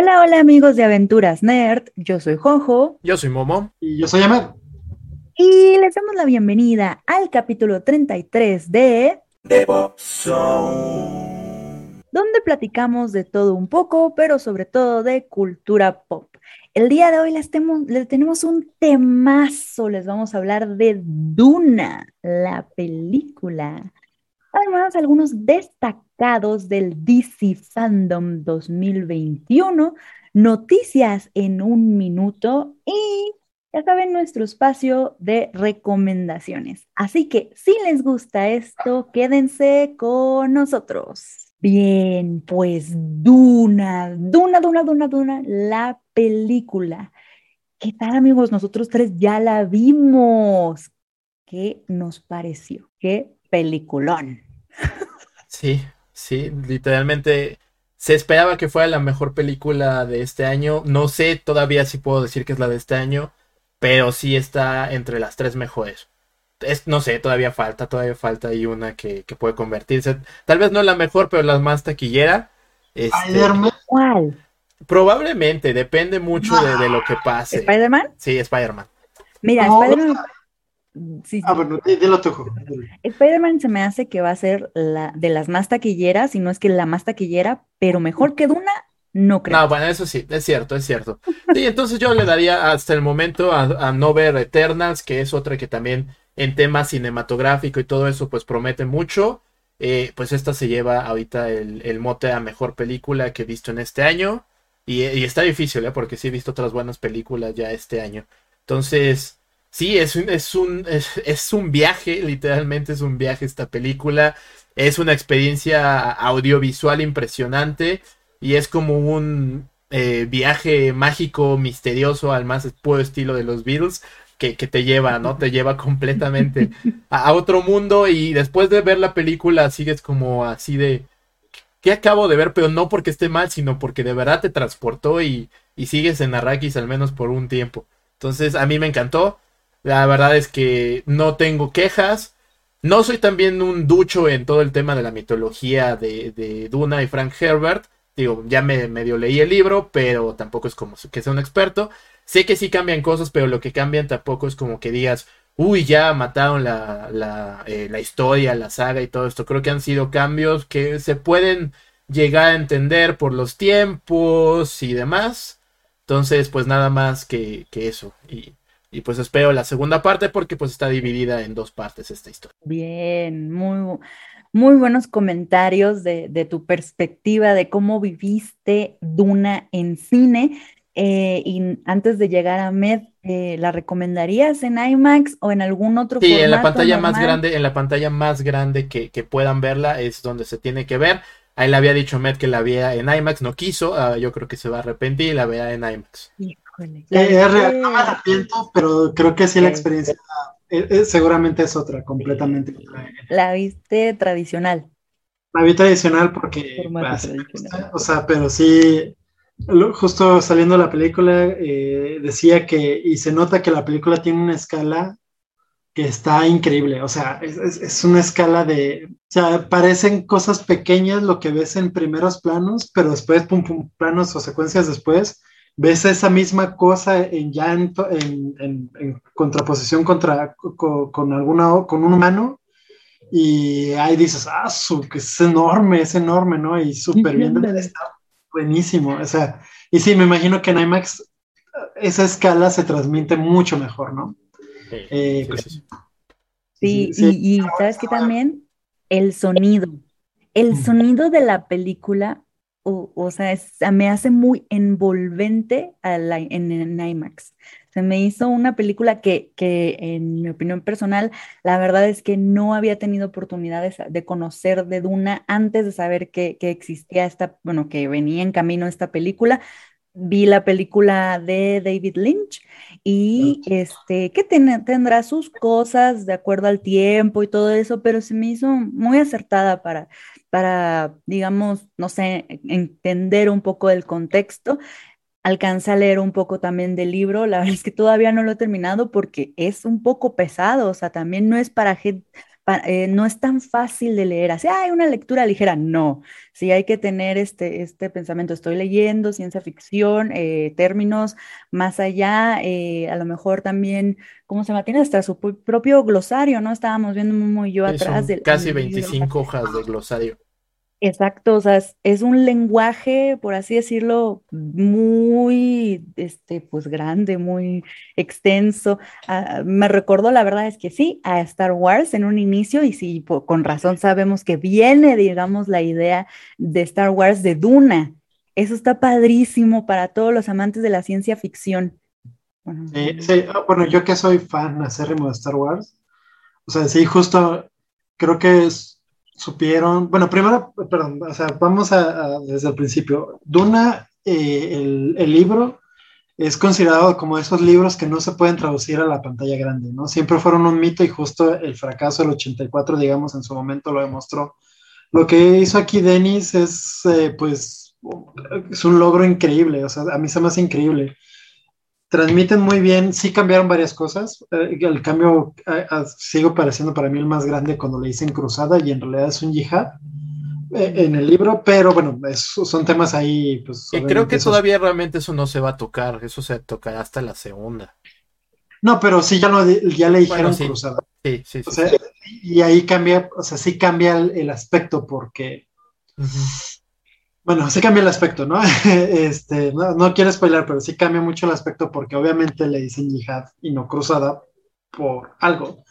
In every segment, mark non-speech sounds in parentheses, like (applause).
Hola, hola amigos de Aventuras Nerd, yo soy Jojo. Yo soy Momo. Y yo soy Ahmed. Y les damos la bienvenida al capítulo 33 de The Pop Zone. donde platicamos de todo un poco, pero sobre todo de cultura pop. El día de hoy les, temo- les tenemos un temazo, les vamos a hablar de Duna, la película. Además, algunos destacados del DC Fandom 2021, noticias en un minuto y ya saben, nuestro espacio de recomendaciones. Así que si les gusta esto, quédense con nosotros. Bien, pues Duna, Duna, Duna, Duna, Duna, la película. ¿Qué tal amigos? Nosotros tres ya la vimos. ¿Qué nos pareció? ¿Qué peliculón? Sí, sí, literalmente se esperaba que fuera la mejor película de este año. No sé todavía si puedo decir que es la de este año, pero sí está entre las tres mejores. Es, no sé, todavía falta, todavía falta ahí una que, que puede convertirse. Tal vez no la mejor, pero la más taquillera. Este, Spider-Man. ¿Cuál? probablemente, depende mucho de, de lo que pase. ¿Spider-Man? Sí, Spider-Man. Mira, No, Spider-Man. Sí, Ah, bueno, di- dilo tú. Spider-Man se me hace que va a ser la de las más taquilleras, si no es que la más taquillera, pero mejor que Duna, no creo. No, bueno, eso sí, es cierto, es cierto. Sí, entonces yo le daría hasta el momento a, a no ver Eternals, que es otra que también en tema cinematográfico y todo eso, pues promete mucho. Eh, pues esta se lleva ahorita el, el mote a mejor película que he visto en este año. Y, y está difícil, ¿eh? Porque sí he visto otras buenas películas ya este año. Entonces, sí, es un, es un, es, es un viaje, literalmente es un viaje esta película. Es una experiencia audiovisual impresionante y es como un eh, viaje mágico, misterioso, al más puro estilo de los Beatles, que, que te lleva, ¿no? Te lleva (laughs) completamente a, a otro mundo y después de ver la película sigues como así de, ¿qué acabo de ver? Pero no porque esté mal, sino porque de verdad te transportó y, y sigues en Arrakis al menos por un tiempo. Entonces a mí me encantó. La verdad es que no tengo quejas. No soy también un ducho en todo el tema de la mitología de, de Duna y Frank Herbert. Digo, ya me medio leí el libro, pero tampoco es como que sea un experto. Sé que sí cambian cosas, pero lo que cambian tampoco es como que digas, uy, ya mataron la, la, eh, la historia, la saga y todo esto. Creo que han sido cambios que se pueden llegar a entender por los tiempos y demás. Entonces, pues nada más que, que eso. Y, y pues espero la segunda parte porque pues está dividida en dos partes esta historia. Bien, muy, muy buenos comentarios de, de tu perspectiva de cómo viviste Duna en cine. Eh, y antes de llegar a Med, eh, ¿la recomendarías en IMAX o en algún otro Sí, en la pantalla más grande, en la pantalla más grande que, que puedan verla es donde se tiene que ver. Ahí le había dicho Matt que la viera en IMAX, no quiso, ah, yo creo que se va a arrepentir y la verá en IMAX. Híjole, Eh, es real, no me arrepiento, pero creo que sí la experiencia eh, eh, seguramente es otra, completamente otra. la viste tradicional. La vi tradicional porque, me tradicional. o sea, pero sí, lo- justo saliendo de la película, eh, decía que, y se nota que la película tiene una escala que está increíble, o sea, es, es- es una escala de, o sea, parecen cosas pequeñas lo que ves en primeros planos, pero después, pum, pum, planos o secuencias después, ves esa misma cosa en ya en, en- en- en contraposición contra, co- con, alguna, con un humano, y ahí dices, ah, su, que es enorme, es enorme, ¿no? Y súper bien, está buenísimo, o sea, y sí, me imagino que en IMAX esa escala se transmite mucho mejor, ¿no? Eh, Sí, sí, sí. Sí, sí, y, y sabes que también el sonido, el sonido de la película, o, o sea, es- me hace muy envolvente a la- en, en IMAX. Se me hizo una película que, que, en mi opinión personal, la verdad es que no había tenido oportunidad de, sa- de conocer de Duna antes de saber que, que existía esta, bueno, que venía en camino esta película. Vi la película de David Lynch y este, que ten- tendrá sus cosas de acuerdo al tiempo y todo eso, pero se me hizo muy acertada para, para, digamos, no sé, entender un poco del contexto. Alcancé a leer un poco también del libro, la verdad es que todavía no lo he terminado porque es un poco pesado, o sea, también no es para gente, eh, no es tan fácil de leer, así, hay una lectura ligera, no, sí hay que tener este, este pensamiento, estoy leyendo ciencia ficción, eh, términos más allá, eh, a lo mejor también, ¿cómo se llama? Tiene hasta su propio glosario, ¿no? Estábamos viendo muy yo atrás del... Casi 25 hojas de glosario. Exacto, o sea, es, un lenguaje, por así decirlo, muy, este, pues grande, muy extenso. Ah, me recordó, la verdad es que sí, a Star Wars en un inicio, y sí, con razón sabemos que viene, digamos, la idea de Star Wars de Duna. Eso está padrísimo para todos los amantes de la ciencia ficción. Bueno, sí, ah, bueno yo que soy fan acérrimo de Star Wars, o sea, sí, justo creo que es supieron, bueno, primero, perdón, o sea, vamos a, desde el principio. Duna, eh, el, el, libro, es considerado como esos libros que no se pueden traducir a la pantalla grande, ¿no? Siempre fueron un mito y justo el fracaso del 84, digamos, en su momento lo demostró. Lo que hizo aquí Denis es, eh, pues, es un logro increíble, o sea, a mí se me hace increíble transmiten muy bien, sí cambiaron varias cosas. Eh, el cambio eh, eh, sigo pareciendo para mí el más grande cuando le dicen cruzada y en realidad es un yihad en el libro, pero bueno, son temas ahí. Pues, creo que todavía realmente eso no se va a tocar, eso se tocará hasta la segunda. No, pero sí ya, ya le dijeron cruzada. Sí, sí, sí, Y ahí cambia, o sea, sí cambia el, aspecto porque. Bueno, sí cambia el aspecto, ¿no? (laughs) este, no, quiero spoiler, pero sí cambia mucho el aspecto porque obviamente le dicen yihad y no cruzada por algo.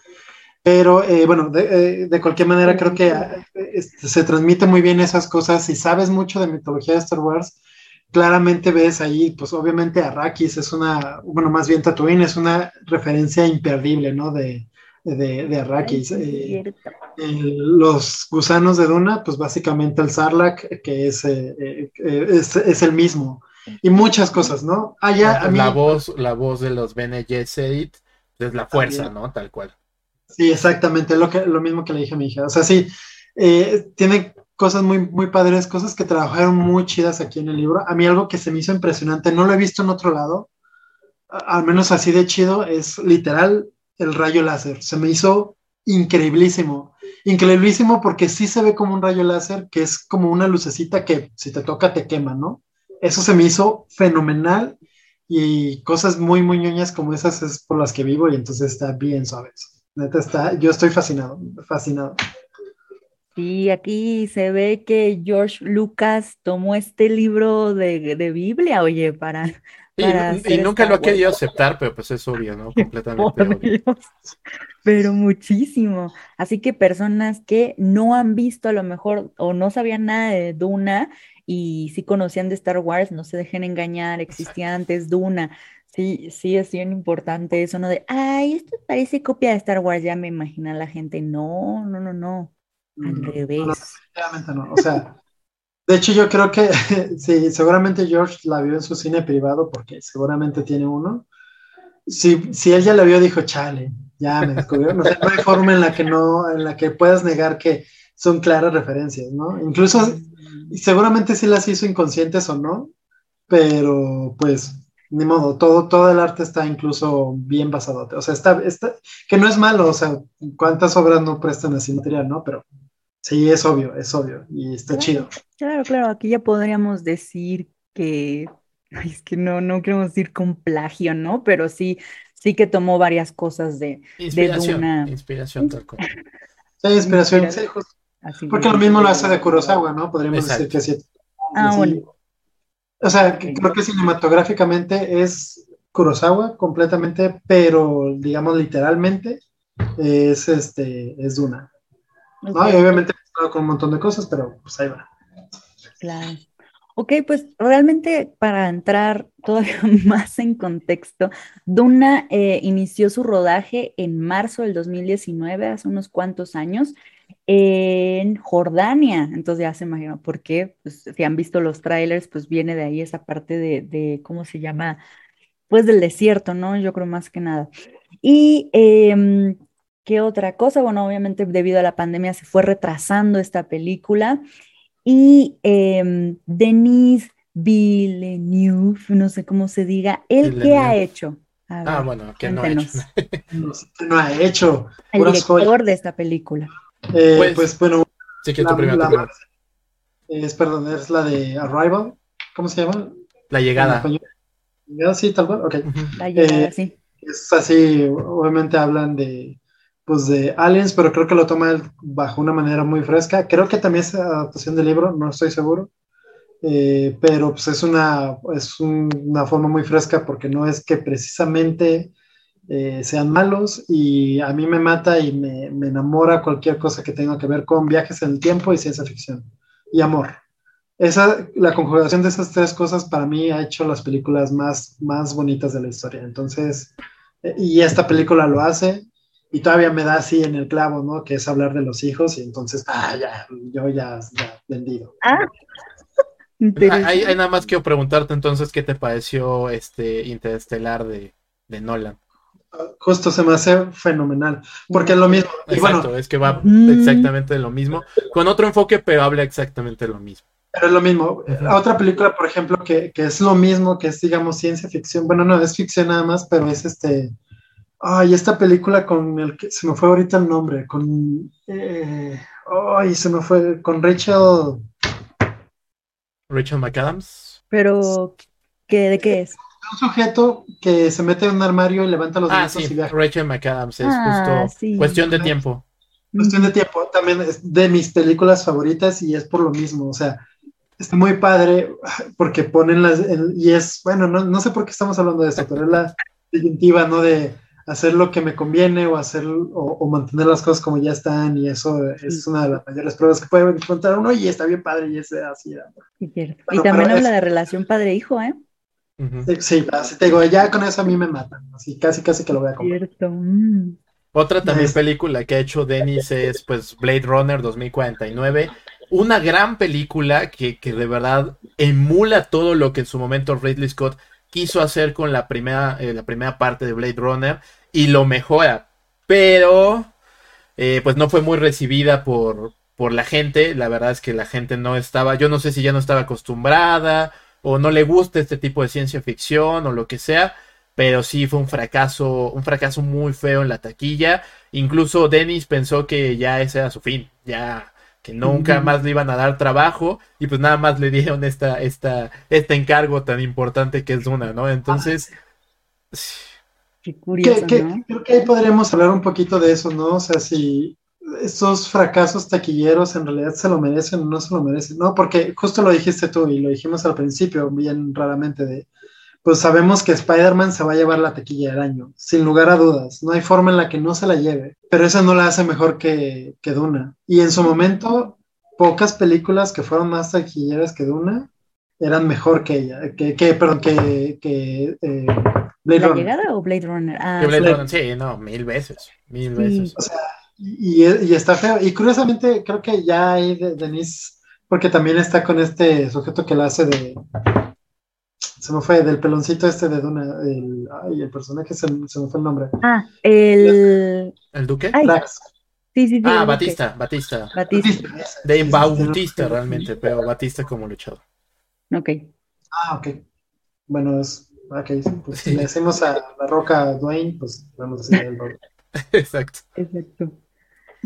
Pero eh, bueno, de, eh, cualquier manera creo que este, se transmite muy bien esas cosas. Si sabes mucho de mitología de Star Wars, claramente ves ahí, pues obviamente Arrakis es una, bueno, más bien Tatooine es una referencia imperdible, ¿no? De, de, de Arrakis. Eh, los gusanos de Duna, pues básicamente el Sarlacc, que es, eh, eh, es, es, el mismo. Y muchas cosas, ¿no? Allá, ah, la, voz, la voz de los Bene Gesserit es la fuerza, ¿no? Tal cual. Sí, exactamente, lo, que, lo mismo que le dije a mi hija. O sea, sí, tiene cosas muy, muy padres, cosas que trabajaron muy chidas aquí en el libro. A mí algo que se me hizo impresionante, no lo he visto en otro lado, al menos así de chido, es literal el rayo láser. Se me hizo increíblísimo. Increíblísimo porque sí se ve como un rayo láser, que es como una lucecita que si te toca te quema, ¿no? Eso se me hizo fenomenal y cosas muy, muy ñoñas como esas es por las que vivo y entonces está bien suave Neta está, yo estoy fascinado, fascinado. Sí, aquí se ve que George Lucas tomó este libro de, de Biblia, oye, para, y, nunca lo ha querido aceptar, pero pues es obvio, ¿no? (laughs) Completamente Pero muchísimo. Así que personas que no han visto a lo mejor o no sabían nada de Duna y sí conocían de Star Wars, no se dejen engañar, existía antes Duna. Sí, sí, es bien importante eso, ¿no? De, ay, esto parece copia de Star Wars, ya me imagina la gente. No, no, no, no. Al mm, revés. No, no. O sea, de hecho, yo creo que (laughs) sí, seguramente George la vio en su cine privado porque seguramente tiene uno. Si, si él ya la vio, dijo, chale, ya me descubrió. No, no hay forma en la que no, en la que puedas negar que son claras referencias, ¿no? Incluso, seguramente sí las hizo inconscientes o no, pero pues, ni modo, todo, todo el arte está incluso bien basado. O sea, está, está, que no es malo, o sea, cuántas obras no prestan así material, ¿no? Pero Sí, es obvio, es obvio y está chido. Claro, claro, aquí ya podríamos decir que, (laughs) es que no, no queremos decir con plagio, ¿no? Pero sí, sí que tomó varias cosas de, inspiración, de Inspiración tal cual. Sí, inspiración, sí, porque lo mismo lo hace de Kurosawa, ¿no? Podríamos decir que sí. Ah, bueno. O sea, creo que cinematográficamente es Kurosawa completamente, pero digamos literalmente es este es Duna. ¿No? Y obviamente con un montón de cosas, pero pues ahí va. Claro. Ok, pues realmente para entrar todavía (laughs) más en contexto, Duna eh, inició su rodaje en marzo del 2019, hace unos cuantos años, en Jordania. Entonces ya se imagina por qué. Pues, si han visto los trailers, pues viene de ahí esa parte de, de, ¿cómo se llama? Pues del desierto, ¿no? Yo creo más que nada. Y eh, ¿Qué otra cosa? Bueno, obviamente debido a la pandemia se fue retrasando esta película y eh, Denis Villeneuve, no sé cómo se diga, ¿él qué ha hecho? Ah, bueno, que no ha hecho. (laughs) No, sé qué no ha hecho. El Puras director joyas. de esta película. Eh, Pues, pues, bueno, Sí, que la, tu primero, la es, perdón, es la de Arrival. ¿Cómo se llama? La En llegada. español. ¿Llegada? Sí, tal cual. Ok. La llegada, Eh, sí. Es así, obviamente hablan de, pues de aliens, pero creo que lo toma él bajo una manera muy fresca. Creo que también es adaptación del libro, no estoy seguro. Eh, pero pues es una, es un- una forma muy fresca porque no es que precisamente eh, sean malos y a mí me mata y me, me enamora cualquier cosa que tenga que ver con viajes en el tiempo y ciencia ficción y amor. Esa, la conjugación de esas tres cosas para mí ha hecho las películas más, más bonitas de la historia. Entonces, eh, y esta película lo hace y todavía me da así en el clavo, ¿no? Que es hablar de los hijos y entonces, ah, ya, yo ya, ya vendido. Ah, (laughs) Ah. Ahí, nada más quiero preguntarte entonces qué te pareció este Interestelar de, de Nolan. Justo se me hace fenomenal, porque es lo mismo. Y bueno, Exacto, es que va Mm. exactamente lo mismo, con otro enfoque, pero habla exactamente lo mismo. pero es lo mismo. Otra película, por ejemplo, que, que es lo mismo, que es, digamos, ciencia ficción. Bueno, no, es ficción nada más, pero es este. Ay, esta película con el que se me fue ahorita el nombre, con. eh, ay, se me fue. Con Rachel. Rachel McAdams. Pero, ¿qué, ¿de qué es? Un sujeto que se mete en un armario y levanta los Ah, brazos sí, y viaja. Rachel McAdams, es Ah, justo sí. cuestión de tiempo. Cuestión de tiempo, también es de mis películas favoritas y es por lo mismo, o sea, está muy padre porque ponen las, el- y es, bueno, no, no sé por qué estamos hablando de esto, pero es la disyuntiva, ¿no? De hacer lo que me conviene o hacer, o, o mantener las cosas como ya están y eso es una de las mayores pruebas que puede encontrar uno y está bien padre y es así. y también habla es- de relación padre-hijo, ¿eh? Sí, así te digo, ya con eso a mí me matan, así casi casi que lo voy a comprar. Cierto. mm. Otra también Es- película que ha hecho Denis es pues Blade Runner 2049. Una gran película que, que de verdad emula todo lo que en su momento Ridley Scott quiso hacer con la primera, eh, la primera parte de Blade Runner y lo mejora. Pero eh, pues no fue muy recibida por, por la gente. La verdad es que la gente no estaba, yo no sé si ya no estaba acostumbrada o no le gusta este tipo de ciencia ficción o lo que sea pero sí fue un fracaso, un fracaso muy feo en la taquilla. Incluso Dennis pensó que ya ese era su fin, ya que nunca más le iban a dar trabajo y pues nada más le dieron esta, esta, este encargo tan importante que es Duna, ¿no? Entonces, Qué curioso, Que- que- ¿no? Creo que ahí podríamos hablar un poquito de eso, ¿no? O sea, si esos fracasos taquilleros en realidad se lo merecen o no se lo merecen, ¿no? Porque justo lo dijiste tú y lo dijimos al principio, bien raramente, de, pues sabemos que Spider-Man se va a llevar la taquilla del año, sin lugar a dudas, no hay forma en la que no se la lleve, pero eso no la hace mejor que, que Duna. Y en su momento, pocas películas que fueron más taquilleras que Duna eran mejor que ella, que, que perdón, que, que eh, Blade ¿La Runner. llegada o Blade Runner? Ah, Blade sí. Runner, sí, no, mil veces, mil Sí. veces. O sea, y, y está feo. Y curiosamente, creo que ya hay de, Denise, porque también está con este sujeto que la hace de. Se me fue, del peloncito este de Duna. El, ay, el personaje se, se me fue el nombre. Ah, el... ¿El Duque? Ay, Drax. sí, sí, sí. ah, Batista, Batista. Batista. Batista. De Bautista realmente, pero Batista como luchador. Ok. Ah, ok. Bueno, es. Ok, pues si le decimos a la roca Dwayne, pues vamos a decir el Rock. (laughs) Exacto. Exacto.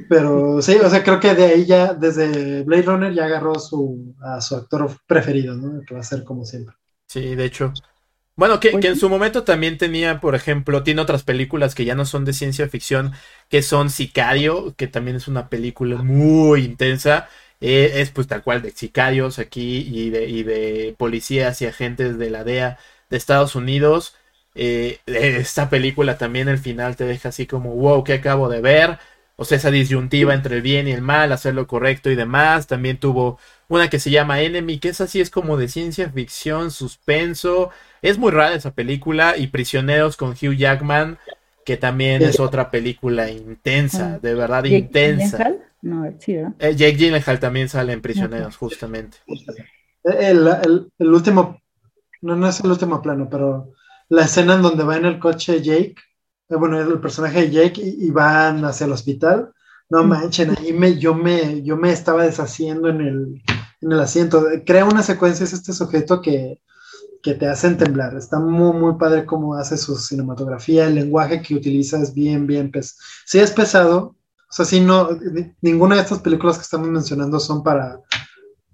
Pero sí, o sea, creo que de ahí ya, desde Blade Runner, ya agarró su, a su actor preferido, ¿no? Que va a ser como siempre. Sí, de hecho. Bueno, que, que en su momento también tenía, por ejemplo, tiene otras películas que ya no son de ciencia ficción, que son Sicario, que también es una película muy intensa. Eh, es pues tal cual de sicarios aquí y de, y de policías y agentes de la DEA de Estados Unidos. Eh, esta película también el final te deja así como, wow, ¿qué acabo de ver? O sea, esa disyuntiva entre el bien y el mal, hacer lo correcto y demás. También tuvo una que se llama Enemy, que es así, es como de ciencia ficción, suspenso. Es muy rara esa película. Y Prisioneros con Hugh Jackman, que también es otra película intensa, Ah. de verdad Jake intensa. Gyllenhaal? No, sí, ¿verdad? Eh, Jake Gyllenhaal también sale en Prisioneros, justamente. El, el- el último, no, no es el último plano, pero la escena en donde va en el coche Jake, eh, bueno, el personaje de Jake y, y van hacia el hospital, no manchen, ahí me, yo, me, yo me estaba deshaciendo en el, en el asiento. Crea una secuencia, es este sujeto que que te hacen temblar. Está muy, muy padre cómo hace su cinematografía, el lenguaje que utiliza es bien, bien pesado. Sí es pesado, o sea, sí no, ninguna de estas películas que estamos mencionando son para,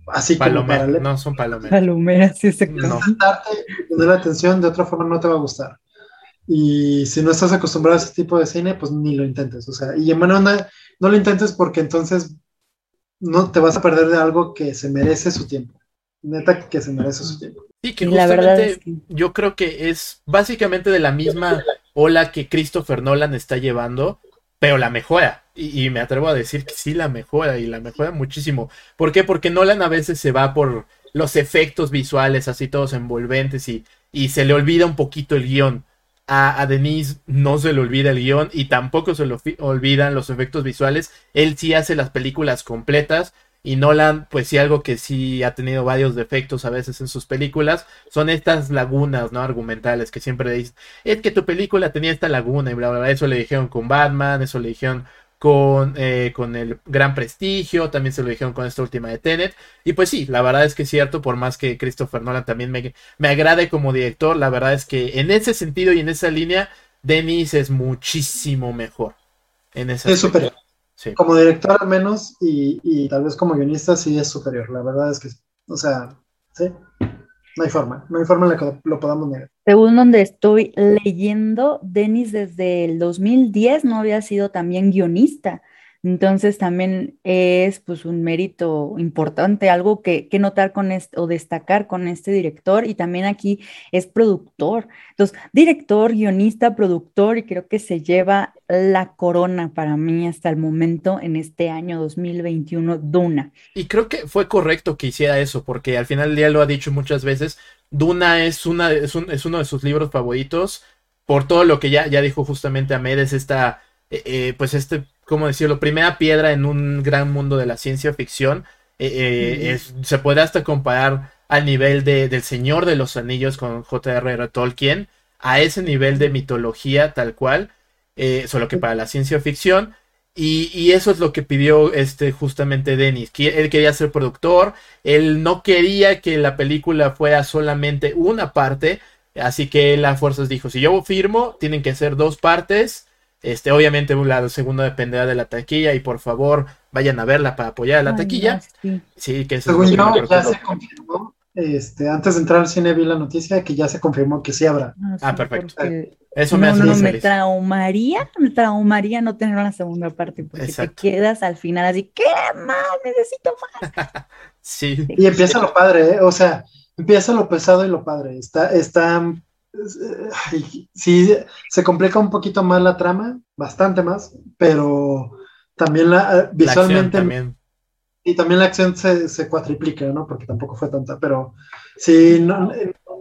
así como para Palomera, no son palomeras. Palomeras, sí, se No. sentarte y poner la atención, de otra forma no te va a gustar. Y si no estás acostumbrado a ese tipo de cine, pues ni lo intentes. O sea, y en buena onda, no lo intentes porque entonces no te vas a perder de algo que se merece su tiempo. Neta que se merece su tiempo. Sí, que Y la verdad justamente es que- yo creo que es básicamente de la misma ola que Christopher Nolan está llevando, pero la mejora. Y, y me atrevo a decir que sí la mejora y la mejora muchísimo. ¿Por qué? Porque Nolan a veces se va por los efectos visuales así todos envolventes y, y se le olvida un poquito el guion. A, a Denise no se le olvida el guion y tampoco se le olvidan los efectos visuales. Él sí hace las películas completas y Nolan, pues sí, algo que sí ha tenido varios defectos a veces en sus películas, son estas lagunas, ¿no? Argumentales que siempre dicen, es que tu película tenía esta laguna y bla, bla, bla. Eso le dijeron con Batman, eso le dijeron con, eh, con el gran prestigio, también se lo dijeron con esta última de Tenet. Y pues sí, la verdad es que es cierto, por más que Christopher Nolan también me, me agrade como director, la verdad es que en ese sentido y en esa línea, Denis es muchísimo mejor. En esa Es superior. Sí. Como director al menos y, y tal vez como guionista sí es superior. La verdad es que, o sea, sí, no hay forma, no hay forma en la que lo podamos negar. Según donde estoy leyendo, Denis desde el 2010 no había sido también guionista. Entonces también es pues un mérito importante, algo que, que notar con este, o destacar con este director y también aquí es productor. Entonces, director, guionista, productor y creo que se lleva la corona para mí hasta el momento en este año 2021, Duna. Y creo que fue correcto que hiciera eso, porque al final del día lo ha dicho muchas veces. Duna es, una, es, un- es uno de sus libros favoritos, por todo lo que ya, ya dijo justamente Ahmed, es esta, eh, eh, pues este, ¿cómo decirlo? Primera piedra en un gran mundo de la ciencia ficción. Eh, eh, es- se puede hasta comparar al nivel de, del Señor de los Anillos con J.R.R. Tolkien, a ese nivel de mitología tal cual, eh, solo que para la ciencia ficción. Y, y eso es lo que pidió este justamente Denis. que Él quería ser productor, él no quería que la película fuera solamente una parte, así que él a fuerzas dijo, si yo firmo, tienen que ser dos partes. Este, obviamente la segunda dependerá de la taquilla y por favor vayan a verla para apoyar a la Ay, taquilla. no, sí. Sí, que Según yo, ya se confirmó, este, antes de entrar al cine vi la noticia que ya se confirmó que sí habrá. Ah, Ah, perfecto. porque Eso no, me hace no, no, me traumaría, me traumaría no tener una segunda parte, porque Exacto. te quedas al final así, ¿qué más? Necesito más. (laughs) Sí, Y empieza lo padre, ¿eh? o sea, empieza lo pesado y lo padre. Está, está, es- ay, sí, se complica un poquito más la trama, bastante más, pero también la, eh, la acción visualmente también. y también la acción se, se cuatriplica, ¿no? Porque tampoco fue tanta, pero sí, no, no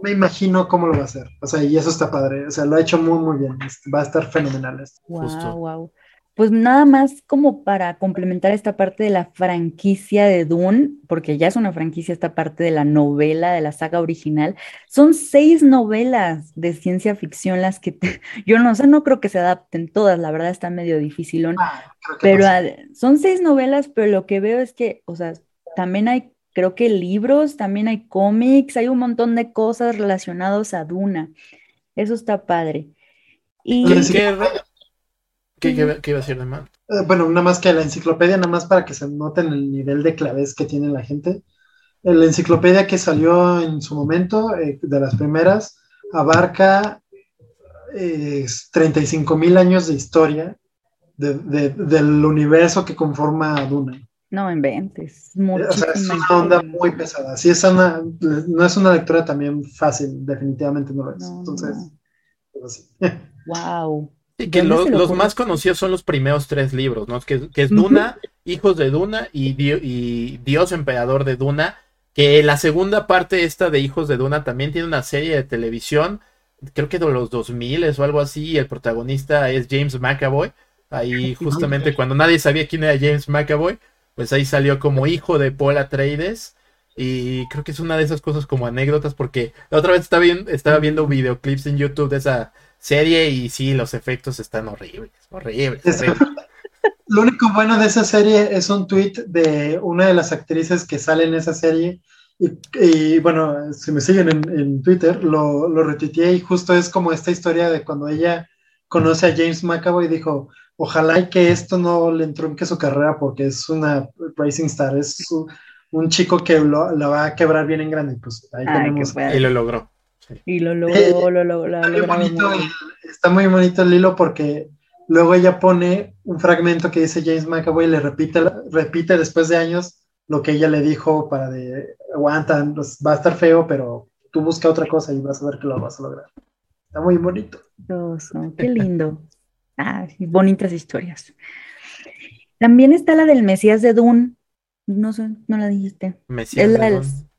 me imagino cómo lo va a hacer. O sea, y eso está padre. O sea, lo ha hecho muy, muy bien. Va a estar fenomenal. esto. Justo. Wow, wow. Pues nada más como para complementar esta parte de la franquicia de Dune, porque ya es una franquicia esta parte de la novela, de la saga original. Son seis novelas de ciencia ficción las que te- (laughs) yo no sé, no creo que se adapten todas, la verdad está medio dificilón. Ah, que Pero son seis novelas, pero lo que veo es que, o sea, también hay, creo que libros, también hay cómics, hay un montón de cosas relacionadas a Duna. Eso está padre. Y sí. ¿Qué, qué, qué- iba a decir de mal? Eh, bueno, nada más que la enciclopedia, nada más para que se noten el nivel de clavez que tiene la gente. Eh, La enciclopedia que salió en su momento, eh, de las primeras, abarca eh, 35 mil años de historia de- de- del universo que conforma Duna. no inventes, Eh, O sea, es una onda muy pesada. Sí, es una, no es una lectura también fácil, definitivamente no lo es. No, no, Entonces, no. pues, (laughs) sí. Wow. Sí, que ¿Dónde lo- se le los más conocidos son los primeros tres libros, ¿no? Que, que es. Duna, Hijos de Duna y, Dio- y Dios Emperador de Duna. Que la segunda parte esta de Hijos de Duna también tiene una serie de televisión, creo que de los 2000 o algo así, y el protagonista es James McAvoy. Ahí justamente cuando nadie sabía quién era James McAvoy, pues ahí salió como hijo de Paul Atreides. Y creo que es una de esas cosas como anécdotas porque la otra vez estaba, viendo, estaba viendo videoclips en YouTube de esa serie y sí, los efectos están horribles, horribles. Es- horribles. (laughs) Lo único bueno de esa serie es un tweet de una de las actrices que sale en esa serie Y, y, bueno, si me siguen en, en Twitter, lo, lo retuiteé y justo es como esta historia de cuando ella conoce a James McAvoy y dijo, ojalá y que esto no le entronque su carrera porque es una Racing Star, es su, un chico que lo, la va a quebrar bien en grande. Pues ahí Ay, tenemos. Y lo logró. Sí. Y lo logró, Eh, lo logró, lo Está muy, logró bonito, muy está muy bonito el hilo porque luego ella pone un fragmento que dice James McAvoy y le repite, repite después de años lo que ella le dijo para de aguanta, pues, va a estar feo, pero tú busca otra cosa y vas a ver que lo vas a lograr. Está muy bonito. Qué lindo. (laughs) Ah, bonitas historias. También está la del Mesías de Dune. No sé, no la dijiste. Mesías Es de la del- Dune.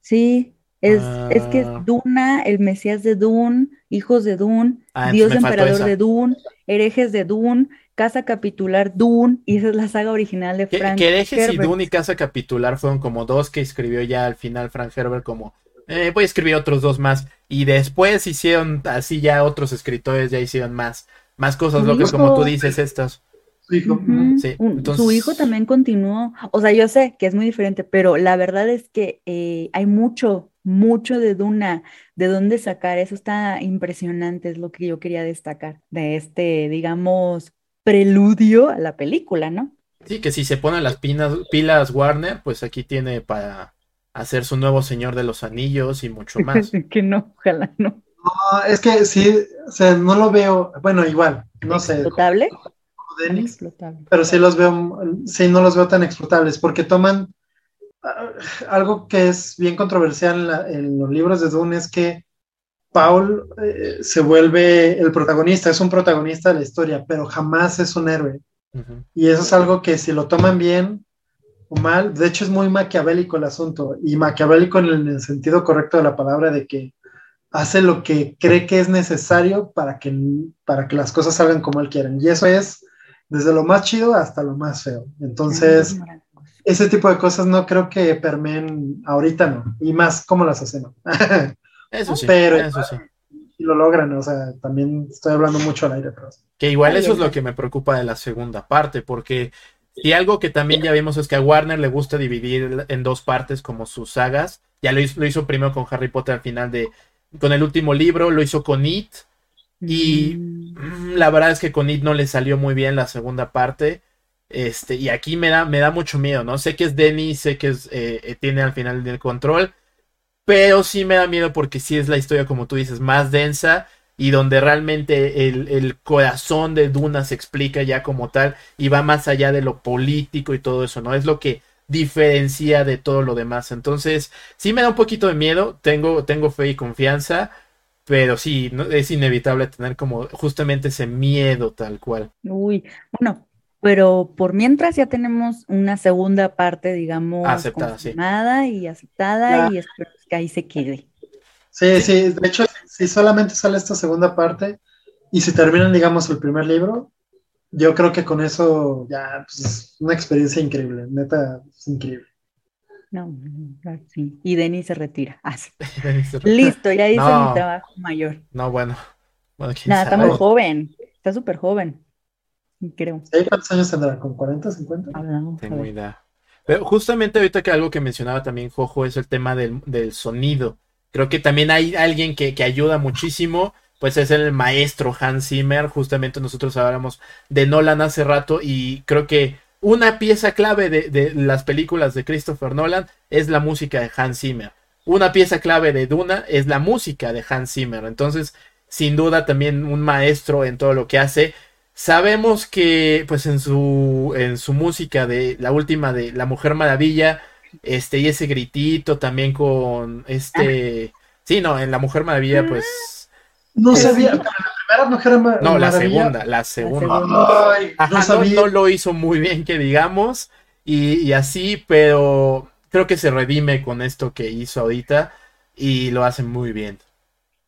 Sí, es, es que es Ah. Duna, el Mesías de Dune, hijos de Dune, Ah, Dios emperador de Dune, herejes de Dune, casa capitular Dune, y esa es la saga original de Que, Frank que Herejes y. Dune y Casa Capitular fueron como dos que escribió ya al final Frank Herbert como eh, voy a escribir otros dos más y después hicieron así ya otros escritores ya hicieron más más cosas locas como tú dices estas Su hijo. Sí, entonces- Su hijo también continuó. O sea, yo sé que es muy diferente, pero la verdad es que eh, hay mucho, mucho de Duna, de dónde sacar. Eso está impresionante, es lo que yo quería destacar de este, digamos, preludio a la película, ¿no? sí que si se ponen las pinas, pilas Warner pues aquí tiene para hacer su nuevo Señor de los Anillos y mucho (laughs) más Que no, ojalá no. No, es que sí, o sea, no lo veo, bueno, igual, no sé, ¿Explotable? Denis, pero sí los veo, sí, no los veo tan explotables, porque toman ah, algo que es bien controversial en, la- en los libros de Dune, es que Paul eh, se vuelve el protagonista, es un protagonista de la historia, pero jamás es un héroe. Ujú. Y eso es algo que si lo toman bien o mal, de hecho es muy maquiavélico el asunto, y maquiavélico en el, en el sentido correcto de la palabra, de que hace lo que cree que es necesario para que, para que las cosas salgan como él quiere. Y eso es desde lo más chido hasta lo más feo. Entonces, ese tipo de cosas no creo que permeen ahorita, no. Y más como las hacen. ¿no? (laughs) eso sí Pero- eso sí y lo logran, o sea, también estoy hablando mucho al aire, pero Que igual Ay, eso es lo que me preocupa de la segunda parte, porque y algo que también ya vimos es que a Warner le gusta dividir en dos partes como sus sagas. Ya lo hizo, lo hizo primero con Harry Potter al final de, con el último libro, lo hizo con It. Y Mm, mm, la verdad es que con It no le salió muy bien la segunda parte. Este, y aquí me da, me da mucho miedo, ¿no? Sé que es Denny, sé que es, eh, eh, tiene al final el control, pero sí me da miedo porque sí es la historia, como tú dices, más densa y donde realmente el, el corazón de Duna se explica ya como tal y va más allá de lo político y todo eso, ¿no? Es lo que diferencia de todo lo demás. Entonces, sí me da un poquito de miedo, tengo, tengo fe y confianza, pero sí, no- es inevitable tener como justamente ese miedo tal cual. Uy, bueno, pero por mientras ya tenemos una segunda parte, digamos, Aceptada, sí. y aceptada, Ya. y espero que ahí se quede. Sí, sí, de hecho, si solamente sale esta segunda parte y si terminan, digamos, el primer libro, yo creo que con eso ya pues, es una experiencia increíble, neta, es increíble. No, no, sí. Y Denis se retira. (laughs) Ah, sí. (laughs) Listo, ya hice No. mi trabajo mayor. No, bueno. Bueno, quién Nada, está muy joven. Está súper joven. Creo. ¿Cuántos años tendrá? ¿Con 40, 50? Hablamos, a Tengo idea. Pero justamente ahorita que algo que mencionaba también Jojo es el tema del, del sonido. Creo que también hay alguien que, que ayuda muchísimo, pues es el maestro Hans Zimmer. Justamente nosotros hablamos de Nolan hace rato y creo que una pieza clave de, de las películas de Christopher Nolan es la música de Hans Zimmer. Una pieza clave de Duna es la música de Hans Zimmer. Entonces, sin duda también un maestro en todo lo que hace. Sabemos que pues en su en su música de la última de La Mujer Maravilla, este y ese gritito también con este sí, no, en La Mujer Maravilla pues No sabía, primera mujer ma- no, la segunda, la segunda. segunda. Ay, Ajá, no no, lo hizo muy bien que digamos y, y así, pero creo que se redime con esto que hizo ahorita y lo hace muy bien.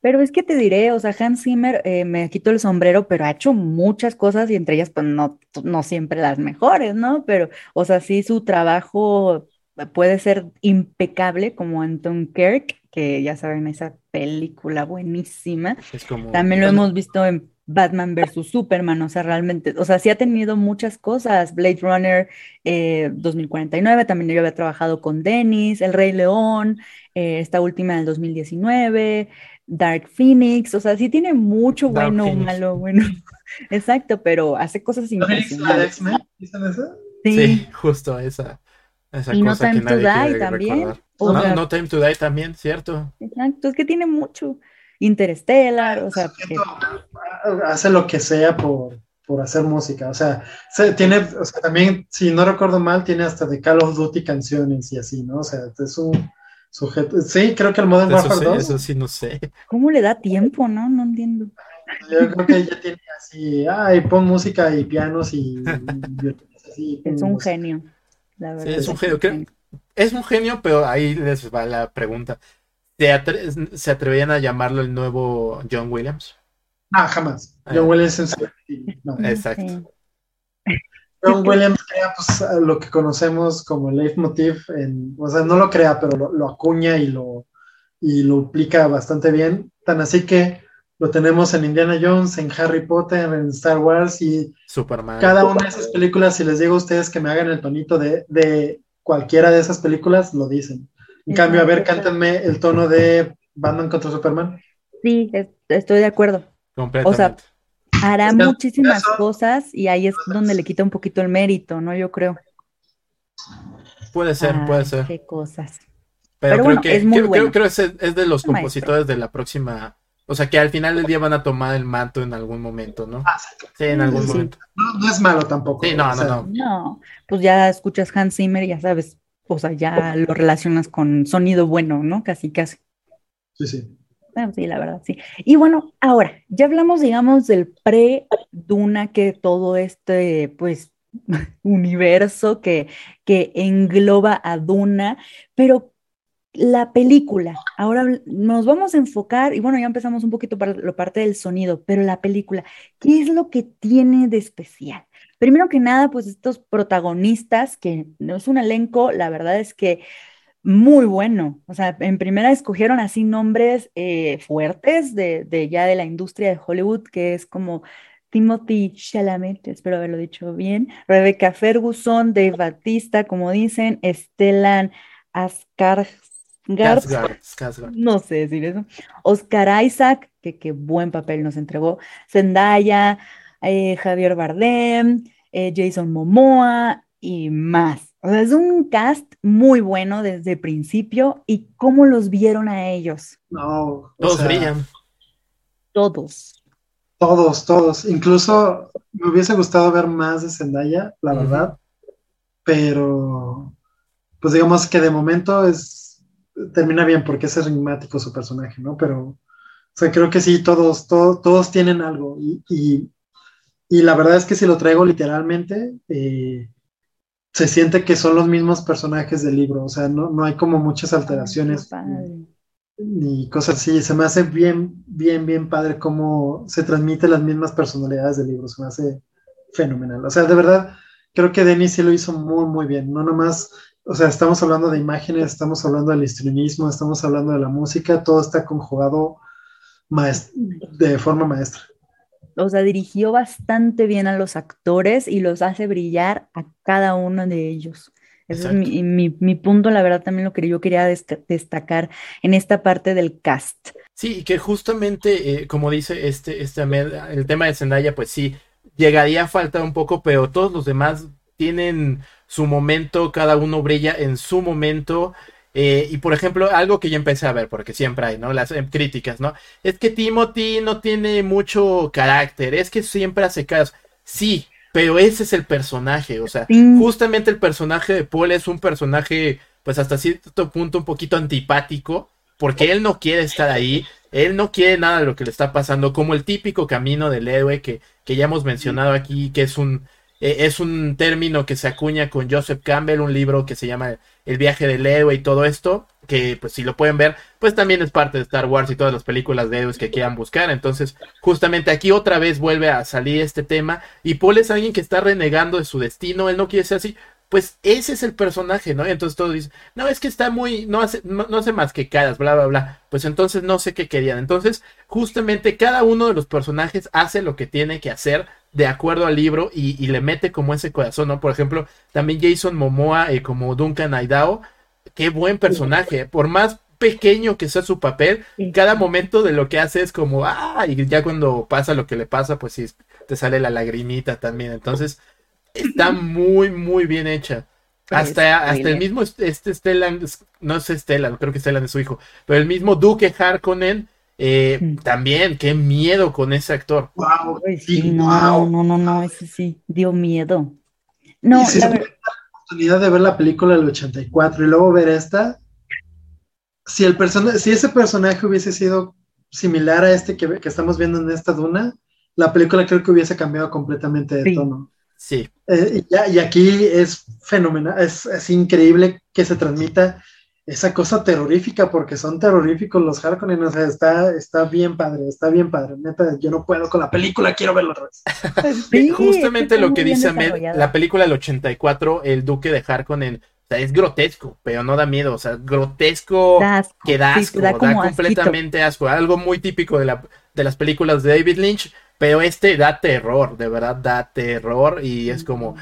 Pero es que te diré, o sea, Hans Zimmer, eh, me quito el sombrero, pero ha hecho muchas cosas y entre ellas, pues no, no siempre las mejores, ¿no? Pero, o sea, sí, su trabajo puede ser impecable, como Anton Kirk, que ya saben, esa película buenísima. Es como También lo hemos visto en Batman versus Superman, o sea, realmente, o sea, sí ha tenido muchas cosas. Blade Runner eh, 2049, también yo había trabajado con Dennis, El Rey León, eh, esta última del 2019, Dark Phoenix, o sea, sí tiene mucho Dark bueno, Phoenix. malo, bueno. (laughs) Exacto, pero hace cosas ¿No impresionantes. X-Men? ¿Viste esa? Sí, Sí, justo esa, esa Y No cosa que Time to Die también. recordar. O no, sea- no Time to Die también, cierto. exacto, es que tiene mucho. Interstellar, o sea, que- hace lo que sea por, por hacer música. O sea, se- tiene, o sea, también, si no recuerdo mal, tiene hasta de Call of Duty canciones y así, ¿no? O sea, es un sujeto. Sí, creo que el Modern Eso Warfare sí, 2, eso sí no sé. ¿cómo le da tiempo, no? No entiendo. yo creo que ella tiene así, ay, pon música y pianos y, (laughs) violines, así, Es un música. genio, la verdad. es un genio. Creo- Es un genio, pero ahí les va la pregunta. ¿Se, atre- ¿Se atreverían a llamarlo el nuevo John Williams? Ah, jamás. Ah. John Williams en su- no. No Exacto. John Williams crea pues, lo que conocemos como el leitmotiv, en, o sea, no lo crea, pero lo, lo acuña y lo, y lo aplica bastante bien. Tan así que lo tenemos en Indiana Jones, en Harry Potter, en Star Wars y Superman. cada una de esas películas, si les digo a ustedes que me hagan el tonito de, de cualquiera de esas películas, lo dicen. En cambio, a ver, cántenme el tono de Batman contra Superman. Sí, es- estoy de acuerdo. Completamente. Hará Es que muchísimas eso- cosas y ahí es donde le quita un poquito el mérito, ¿no? Yo creo. puede ser, Ay, puede ser. Qué cosas. Pero, Pero creo bueno, que es muy creo, bueno. creo, creo ese es de los compositores de la próxima. O sea, que al final del día van a tomar el manto en algún momento, ¿no? Ah, sí. Sí, en algún Sí. momento. No, no es malo tampoco. Sí, no, o no, no. No, pues ya escuchas Hans Zimmer y ya sabes, o sea, ya lo relacionas con sonido bueno, ¿no? Casi, casi. Sí, sí. Bueno, sí, la verdad, sí. Y bueno, ahora, ya hablamos, digamos, del pre-Duna, que todo este, pues, (laughs) universo que, que engloba a Duna, pero la película, ahora nos vamos a enfocar, y bueno, ya empezamos un poquito para la parte del sonido, pero la película, ¿qué es lo que tiene de especial? Primero que nada, pues estos protagonistas, que no es un elenco, la verdad es que muy bueno. O sea, en primera escogieron así nombres eh, fuertes de, de ya de la industria de Hollywood, que es como Timothy Chalamet, espero haberlo dicho bien, Rebecca Ferguson, Dave Batista, como dicen, Stellan Skarsgård, Skarsgård, no sé decir eso, Oscar Isaac, que qué buen papel nos entregó, Zendaya, eh, Javier Bardem, eh, Jason Momoa y más. O sea, es un cast muy bueno desde el principio y cómo los vieron a ellos, No, Todos sea, brillan. todos. Todos, todos. Incluso me hubiese gustado ver más de Zendaya, la verdad. Pero, pues digamos que de momento es termina bien porque es enigmático su personaje, ¿no? Pero, o sea, creo que sí, todos, todos, todos tienen algo. Y, y, y la verdad es que si lo traigo literalmente, eh, se siente que son los mismos personajes del libro. O sea, no, no hay como muchas alteraciones. Ni cosas así. Se me hace bien, bien, bien padre cómo se transmiten las mismas personalidades del libro. Se me hace fenomenal. O sea, de verdad, creo que Denis sí lo hizo muy, muy bien. No nomás, o sea, estamos hablando de imágenes, estamos hablando del histrionismo, estamos hablando de la música, todo está conjugado de forma maestra. O sea, dirigió bastante bien a los actores y los hace brillar a cada uno de ellos. Ese es mi, mi- mi punto, la verdad, también lo que yo quería desta- destacar en esta parte del cast. Sí, y que justamente, eh, como dice este, este Ahmed, el tema de Zendaya, pues sí, llegaría a faltar un poco, pero todos los demás tienen su momento, cada uno brilla en su momento. eh, y por ejemplo, algo que yo empecé a ver, porque siempre hay, ¿no? Las eh, críticas, ¿no? Es que Timothy no tiene mucho carácter, es que siempre hace caras. Sí, pero ese es el personaje, o sea, Sí. justamente el personaje de Paul es un personaje, pues hasta cierto punto un poquito antipático, porque él no quiere estar ahí, él no quiere nada de lo que le está pasando, como el típico camino del héroe que, que ya hemos mencionado aquí, que es un, eh, es un término que se acuña con Joseph Campbell, un libro que se llama El viaje del héroe y todo esto, que pues si lo pueden ver, pues también es parte de Star Wars y todas las películas de héroes que quieran buscar, entonces justamente aquí otra vez vuelve a salir este tema y Paul es alguien que está renegando de su destino, él no quiere ser así, pues ese es el personaje, ¿no? Y entonces todos dicen, no, es que está muy, no hace, no, no hace más que caras, bla, bla, bla. Pues entonces no sé qué querían. Entonces, justamente cada uno de los personajes hace lo que tiene que hacer de acuerdo al libro y, y le mete como ese corazón, ¿no? Por ejemplo, también Jason Momoa eh, como Duncan Aidao, qué buen personaje. Por más pequeño que sea su papel, cada momento de lo que hace es como, ah, y ya cuando pasa lo que le pasa, pues sí, te sale la lagrimita también. Entonces, está muy, muy bien hecha. Pues, Hasta, hasta el mismo est- este Stellan, no sé Stellan, creo que Stellan es su hijo, pero el mismo Duque Harkonnen, eh, Mm. también, qué miedo con ese actor. Wow, sí, sí, no, wow. no, no, no, ese sí, dio miedo. No, si la se ver- puede dar la oportunidad de ver la película del 84 y luego ver esta, si, el persona, si ese personaje hubiese sido similar a este que, que estamos viendo en esta duna, la película creo que hubiese cambiado completamente de Sí. tono. Sí, Eh, y, ya- y aquí es fenomenal, es, es increíble que se transmita esa cosa terrorífica, porque son terroríficos los Harkonnen, o sea, está, está bien padre, está bien padre, neta, yo no puedo con la película, quiero verlo otra vez. (laughs) Sí, justamente lo que dice Ahmed, la película del 84, el Duque de Harkonnen, o sea, es grotesco, pero no da miedo, o sea, grotesco Da asco, que da sí, asco, da da, asquito. completamente asco, algo muy típico de, la, de las películas de David Lynch, pero este da terror, de verdad da terror y es como,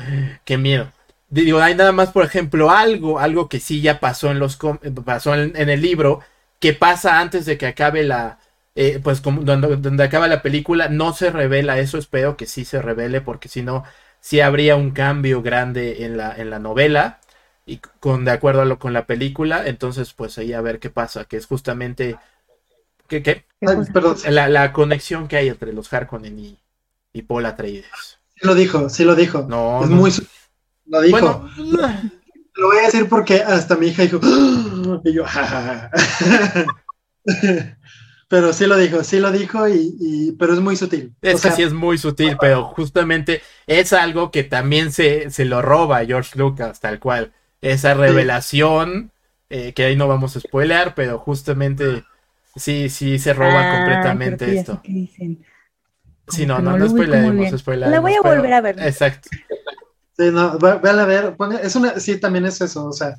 qué miedo. Digo, hay nada más, por ejemplo, algo, algo que sí ya pasó en los pasó en, en el libro, que pasa antes de que acabe la, eh, pues como donde, donde acaba la película, no se revela eso, espero que sí se revele, porque si no, sí habría un cambio grande en la, en la novela, y con de acuerdo a lo con la película, entonces pues ahí a ver qué pasa, que es justamente ¿qué, qué? Perdón, sí La, la conexión que hay entre los Harkonnen y, y Paul Atreides. lo dijo, sí lo dijo. No, es no. muy... Lo dijo. Bueno, Lo voy a decir porque hasta mi hija dijo, "Ah", y yo, "Ja, ja, ja". (laughs) pero sí lo dijo, sí lo dijo, y, y- pero es muy sutil. Es O sea, que sí es muy sutil, pero justamente es algo que también se, se lo roba a George Lucas, tal cual. Esa revelación, eh, que ahí no vamos a spoilear, pero justamente sí, sí se roba Ah, completamente que esto. dicen. Sí, no, no, no no spoilearemos, spoilearemos, La voy a volver a ver. Exacto. Sí, no, véala a ver. ponga- es una, sí, también es eso. O sea,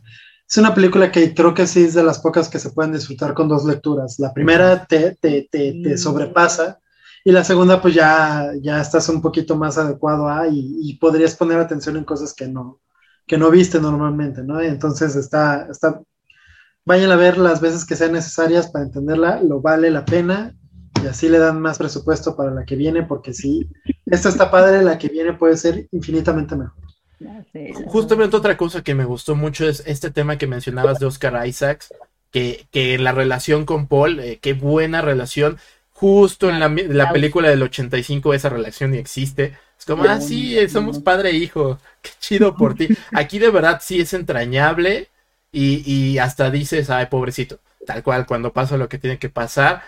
es una película que creo que sí es de las pocas que se pueden disfrutar con dos lecturas. La primera te, te, te, te Mm. sobrepasa y la segunda, pues ya, ya estás un poquito más adecuado a y, y podrías poner atención en cosas que no, que no viste normalmente, ¿no? Entonces está, está, vayan a ver las veces que sean necesarias para entenderla, lo vale la pena y así le dan más presupuesto para la que viene, porque sí, esta está padre, la que viene puede ser infinitamente mejor. Justamente otra cosa que me gustó mucho es este tema que mencionabas de Oscar Isaacs, que, que la relación con Paul, eh, qué buena relación. Justo en la, película del 85 esa relación ni existe. Es como, ah, sí, eh, somos padre e hijo. Qué chido por ti. Aquí de verdad sí es entrañable y, y hasta dices, ay, pobrecito. Tal cual, cuando pasa lo que tiene que pasar.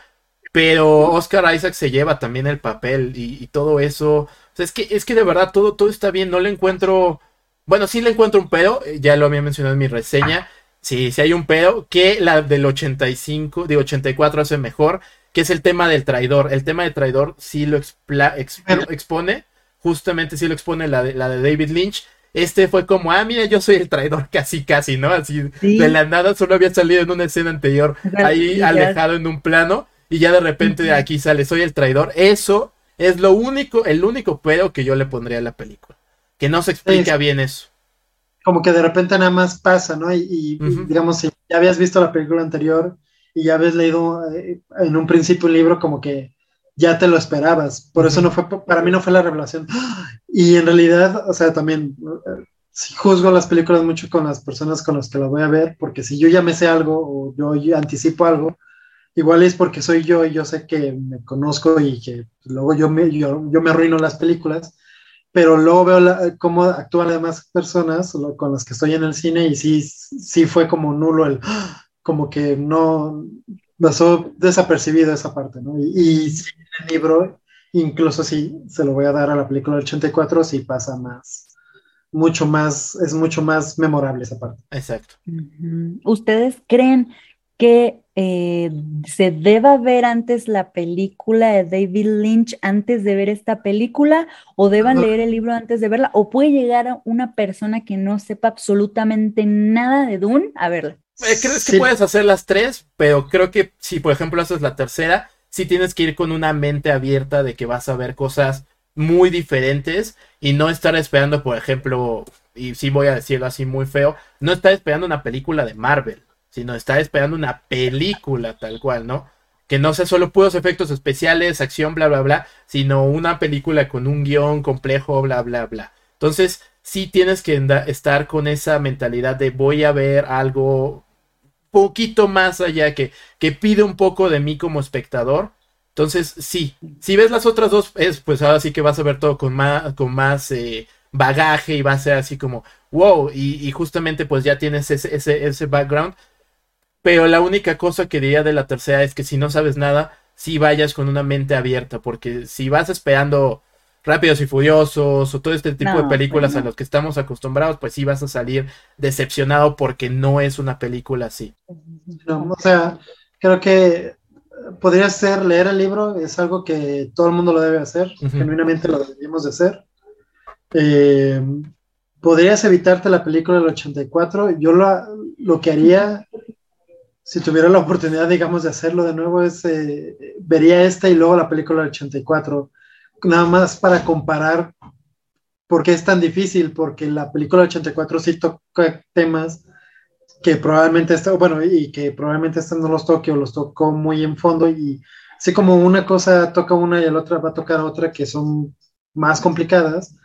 Pero Oscar Isaac se lleva también el papel y, y todo eso. O sea, es que, es que de verdad todo, todo está bien. No le encuentro. Bueno, sí le encuentro un pedo. eh, Ya lo había mencionado en mi reseña. Sí, sí hay un pedo. Que la del 85, de 84 hace mejor. Que es el tema del traidor. El tema del traidor sí lo expla- exp- expone. Justamente sí lo expone la de, la de David Lynch. Este fue como, ah, mira, yo soy el traidor (laughs) casi, casi, ¿no? Así Sí. de la nada, solo había salido en una escena anterior, ahí alejado en un plano, y ya de repente Ujú. aquí sale, soy el traidor. Eso es lo único, el único pedo que yo le pondría a la película. Que no se explica bien eso. como que de repente nada más pasa, ¿no? Y, y, digamos, si ya habías visto la película anterior y ya habías leído eh, en un principio un libro, como que ya te lo esperabas. Por eso no fue, para mí no fue la revelación. Y en realidad, o sea, también, eh, si juzgo las películas mucho con las personas con las que las voy a ver, porque si yo ya me sé algo o yo anticipo algo, igual es porque soy yo y yo sé que me conozco y que luego yo me, yo, yo me arruino las películas pero luego veo la- cómo actúan las demás personas lo- con las que estoy en el cine y sí, sí fue como nulo el, como que no pasó desapercibido esa parte, ¿no? Y, y sí, en el libro, incluso si se lo voy a dar a la película del 84, sí pasa más, mucho más, es mucho más memorable esa parte. Exacto. ¿Ustedes creen que eh, se deba ver antes la película de David Lynch antes de ver esta película o deban leer el libro antes de verla o puede llegar a una persona que no sepa absolutamente nada de Dune a verla. Eh, ¿Crees que puedes hacer las tres? Pero creo que si por ejemplo haces la tercera, sí tienes que ir con una mente abierta de que vas a ver cosas muy diferentes y no estar esperando, por ejemplo, y sí voy a decirlo así muy feo, no estar esperando una película de Marvel sino está esperando una película tal cual, ¿no? Que no sea solo puros efectos especiales, acción, bla, bla, bla, sino una película con un guion complejo, bla, bla, bla. Entonces, sí tienes que estar con esa mentalidad de voy a ver algo poquito más allá que, que pide un poco de mí como espectador. Entonces, sí, si ves las otras dos, es, pues ahora sí que vas a ver todo con más, con más eh, bagaje y va a ser así como, wow, y, y justamente pues ya tienes ese, ese, ese background pero la única cosa que diría de la tercera es que si no sabes nada, sí vayas con una mente abierta, porque si vas esperando Rápidos y Furiosos o todo este tipo de películas a los que estamos acostumbrados, pues sí vas a salir decepcionado porque no es una película así. o sea, creo que podría ser leer el libro, es algo que todo el mundo lo debe hacer, genuinamente lo debemos de hacer. Eh, podrías evitarte la película del 84, yo lo, lo que haría si tuviera la oportunidad, digamos, de hacerlo de nuevo, eh, vería esta y luego la película del 84, nada más para comparar por qué es tan difícil, porque la película del 84 sí toca temas que probablemente esta, bueno, y que probablemente esta no los toque o los tocó muy en fondo y así como una cosa toca una y la otra va a tocar otra que son más complicadas,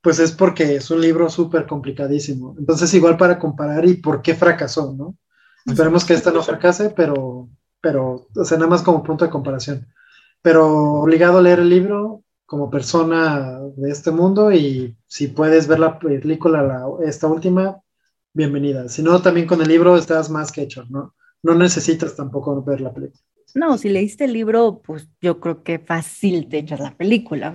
pues es porque es un libro súper complicadísimo. Entonces igual para comparar y por qué fracasó, ¿no? Esperemos que esta no fracase, pero, pero, o sea, nada más como punto de comparación. Pero obligado a leer el libro como persona de este mundo y si puedes ver la película, esta última, bienvenida. Si no, también con el libro estás más que hecho, ¿no? No necesitas tampoco ver la película. No, si leíste el libro, pues yo creo que fácil te echas la película,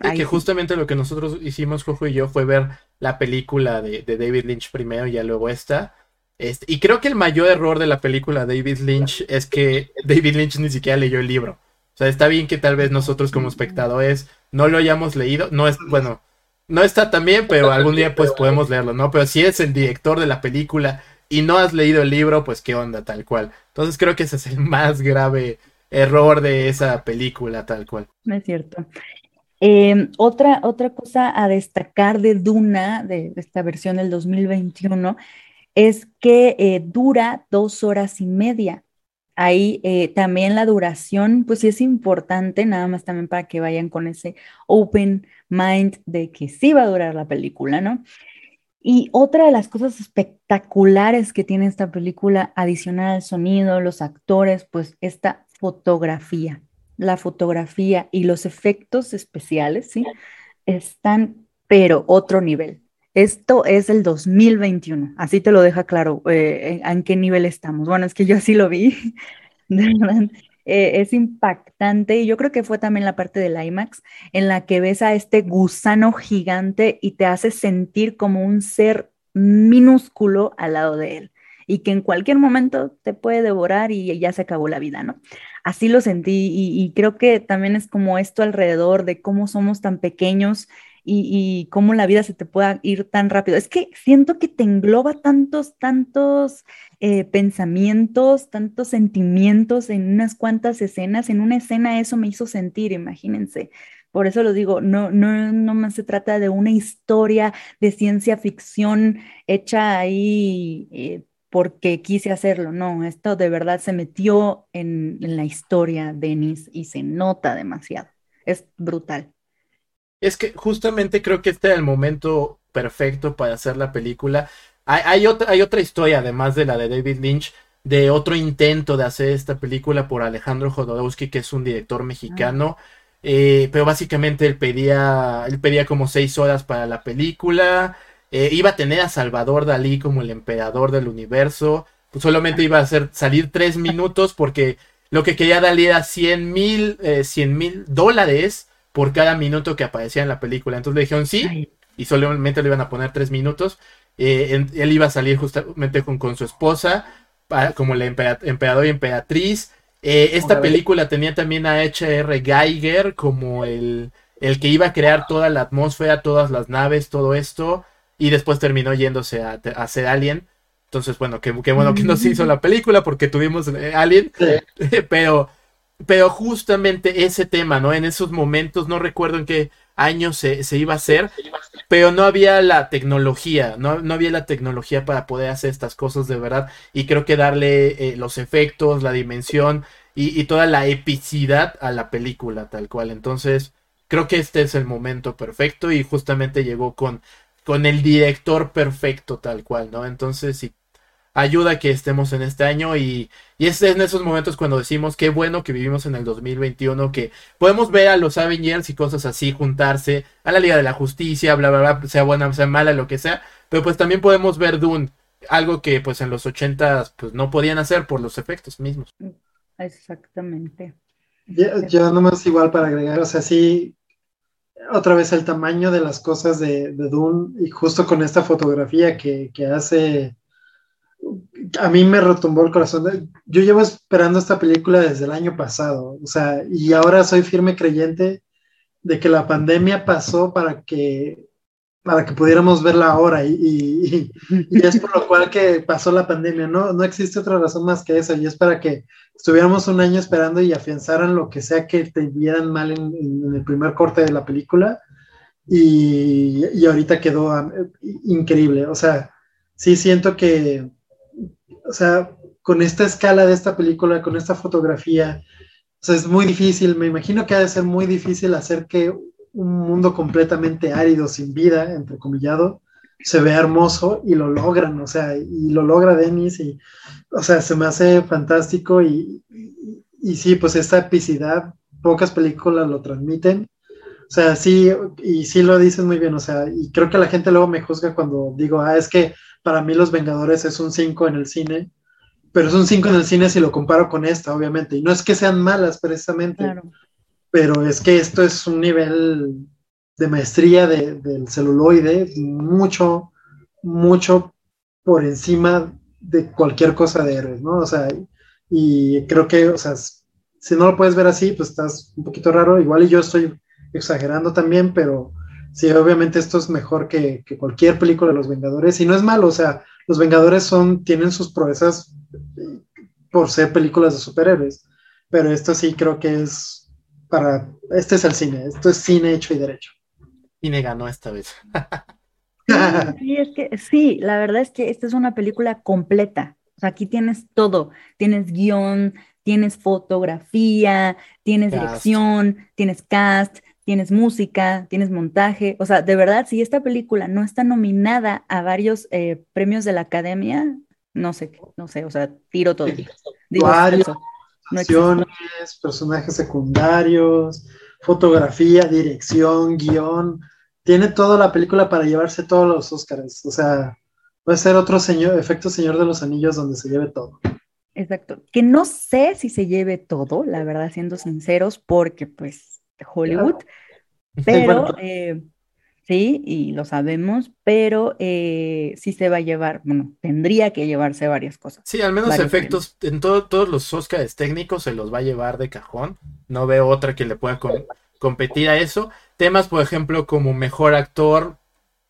y que justamente lo que nosotros hicimos, Jojo y yo, fue ver la película de, de David Lynch primero y ya luego esta. Este, y creo que el mayor error de la película David Lynch es que David Lynch ni siquiera leyó el libro. O sea, está bien que tal vez nosotros como espectadores no lo hayamos leído. No es, bueno, no está tan bien, pero algún día pues podemos leerlo, ¿no? Pero si es el director de la película y no has leído el libro, pues qué onda, tal cual. Entonces creo que ese es el más grave error de esa película, tal cual. Es cierto. Eh, otra, otra cosa a destacar de Duna, de esta versión del 2021, es que eh, dura dos horas y media. Ahí eh, también la duración, pues sí es importante, nada más también para que vayan con ese open mind de que sí va a durar la película, ¿no? Y otra de las cosas espectaculares que tiene esta película, adicional al sonido, los actores, pues esta fotografía, la fotografía y los efectos especiales, ¿sí? Están, pero otro nivel. Esto es el 2021, así te lo deja claro eh, en qué nivel estamos. Bueno, es que yo así lo vi, (laughs) de verdad. Eh, es impactante y yo creo que fue también la parte del IMAX en la que ves a este gusano gigante y te hace sentir como un ser minúsculo al lado de él y que en cualquier momento te puede devorar y ya se acabó la vida, ¿no? Así lo sentí y creo que también es como esto alrededor de cómo somos tan pequeños y, cómo la vida se te pueda ir tan rápido. Es que siento que te engloba tantos, tantos eh, pensamientos, tantos sentimientos en unas cuantas escenas. En una escena eso me hizo sentir, imagínense. Por eso lo digo, no, no, no más se trata de una historia de ciencia ficción hecha ahí eh, porque quise hacerlo. No, esto de verdad se metió en, en la historia, Denis, y se nota demasiado. Es brutal. Es que justamente creo que este era el momento perfecto para hacer la película. Hay, otra, hay otra historia, además de la de David Lynch, de otro intento de hacer esta película por Alejandro Jodorowsky, que es un director mexicano. Eh, pero básicamente él pedía, él pedía como seis horas para la película. Eh, iba a tener a Salvador Dalí como el emperador del universo. Pues solamente iba a hacer salir tres minutos porque lo que quería Dalí era 100 mil eh, mil dólares por cada minuto que aparecía en la película. Entonces le dijeron sí, y solamente le iban a poner tres minutos. Eh, él iba a salir justamente con, con, su esposa, como el empera- emperador y emperatriz. Eh, esta película tenía también a H.R. Geiger como el, el que iba a crear toda la atmósfera, todas las naves, todo esto, y después terminó yéndose a, a ser Alien. Entonces, bueno, qué, qué bueno que no se hizo la película porque tuvimos eh, Alien, Sí. (laughs) pero, pero justamente ese tema, ¿no? En esos momentos, no recuerdo en qué año se, se iba a hacer, pero no había la tecnología, no, no había la tecnología para poder hacer estas cosas de verdad. Y creo que darle eh, los efectos, la dimensión y, y toda la epicidad a la película, tal cual. Entonces, creo que este es el momento perfecto y justamente llegó con, con el director perfecto, tal cual, ¿no? Entonces, sí, ayuda a que estemos en este año y, y es en esos momentos cuando decimos qué bueno que vivimos en el 2021, que podemos ver a los Avengers y cosas así juntarse, a la Liga de la Justicia, bla, bla, bla, sea buena, sea mala, lo que sea, pero pues también podemos ver Dune, algo que pues en los 80 pues no podían hacer por los efectos mismos. Exactamente. Ya, ya nomás igual para agregar, o sea, sí, otra vez el tamaño de las cosas de, de Dune y justo con esta fotografía que, que hace, a mí me retumbó el corazón. Yo llevo esperando esta película desde el año pasado, o sea, y ahora soy firme creyente de que la pandemia pasó para que para que pudiéramos verla ahora y, es por lo cual que pasó la pandemia, no, no existe otra razón más que esa y es para que estuviéramos un año esperando y afianzaran lo que sea que te vieran mal en, en el primer corte de la película y, y ahorita quedó um, increíble, o sea, sí siento que, o sea, con esta escala de esta película, con esta fotografía, o sea, es muy difícil, me imagino que ha de ser muy difícil hacer que un mundo completamente árido, sin vida, entrecomillado, se vea hermoso y lo logran, o sea, y lo logra Denis y, o sea, se me hace fantástico y, y, y sí, pues esta epicidad, pocas películas lo transmiten, o sea, sí, y sí lo dices muy bien, o sea, y creo que la gente luego me juzga cuando digo, ah, es que para mí Los Vengadores es un 5 en el cine, pero es un 5 en el cine si lo comparo con esta, obviamente, y no es que sean malas precisamente, Claro. pero es que esto es un nivel de maestría de, del celuloide mucho, mucho por encima de cualquier cosa de héroes, ¿no? O sea, y creo que, o sea, si no lo puedes ver así, pues estás un poquito raro, igual y yo estoy exagerando también, pero sí, obviamente esto es mejor que, que cualquier película de los Vengadores, y no es malo, o sea, los Vengadores son, tienen sus proezas por ser películas de superhéroes, pero esto sí creo que es para, este es el cine, esto es cine hecho y derecho. Cine ganó esta vez. (laughs) Sí, es que sí, la verdad es que esta es una película completa. O sea, aquí tienes todo. Tienes guion, tienes fotografía, tienes Cast. dirección, tienes cast, tienes música, tienes montaje. O sea, de verdad, si esta película no está nominada a varios eh, premios de la academia, no sé, no sé, o sea, tiro todo. Digo, eso, no. Acciones, personajes secundarios, fotografía, dirección, guion. Tiene toda la película para llevarse todos los Óscares. O sea, puede ser otro señor, efecto Señor de los Anillos donde se lleve todo. Exacto. Que no sé si se lleve todo, la verdad, siendo sinceros, porque pues Hollywood, pero Bueno, eh, sí, y lo sabemos, pero eh, sí se va a llevar, bueno, tendría que llevarse varias cosas. Sí, al menos efectos en todo- todos los Oscars técnicos se los va a llevar de cajón. No veo otra que le pueda com- competir a eso. Temas, por ejemplo, como mejor actor,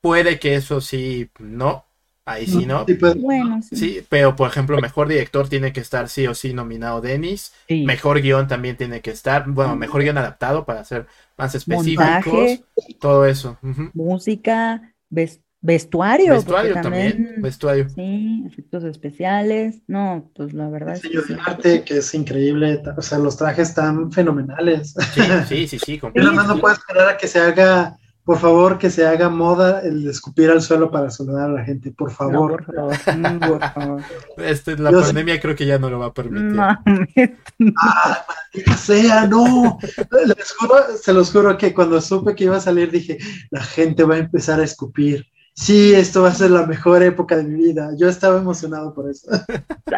puede que eso sí, no. Ahí sí, ¿no? Sí, pues, Bueno, sí. Sí, pero por ejemplo, mejor director tiene que estar sí o sí nominado Denis. Sí. Mejor guion también tiene que estar. Bueno, mejor guion adaptado para ser más específicos. Montaje. Todo eso. Música, ves- vestuario, Vestuario también. también, Vestuario. sí, efectos especiales. No, pues la verdad es que diseño sí. de arte, que es increíble. O sea, los trajes están fenomenales. Sí, sí, sí, sí. (laughs) Yo nada más no puedo esperar a que se haga, por favor, que se haga moda el de escupir al suelo para saludar a la gente, por No, favor. por favor, mm, por favor. Este, la Yo pandemia creo que ya no lo va a permitir. No, (laughs) ¡Ah, maldita sea, no! Les juro, se los juro que cuando supe que iba a salir dije, la gente va a empezar a escupir. Sí, esto va a ser la mejor época de mi vida. Yo estaba emocionado por eso.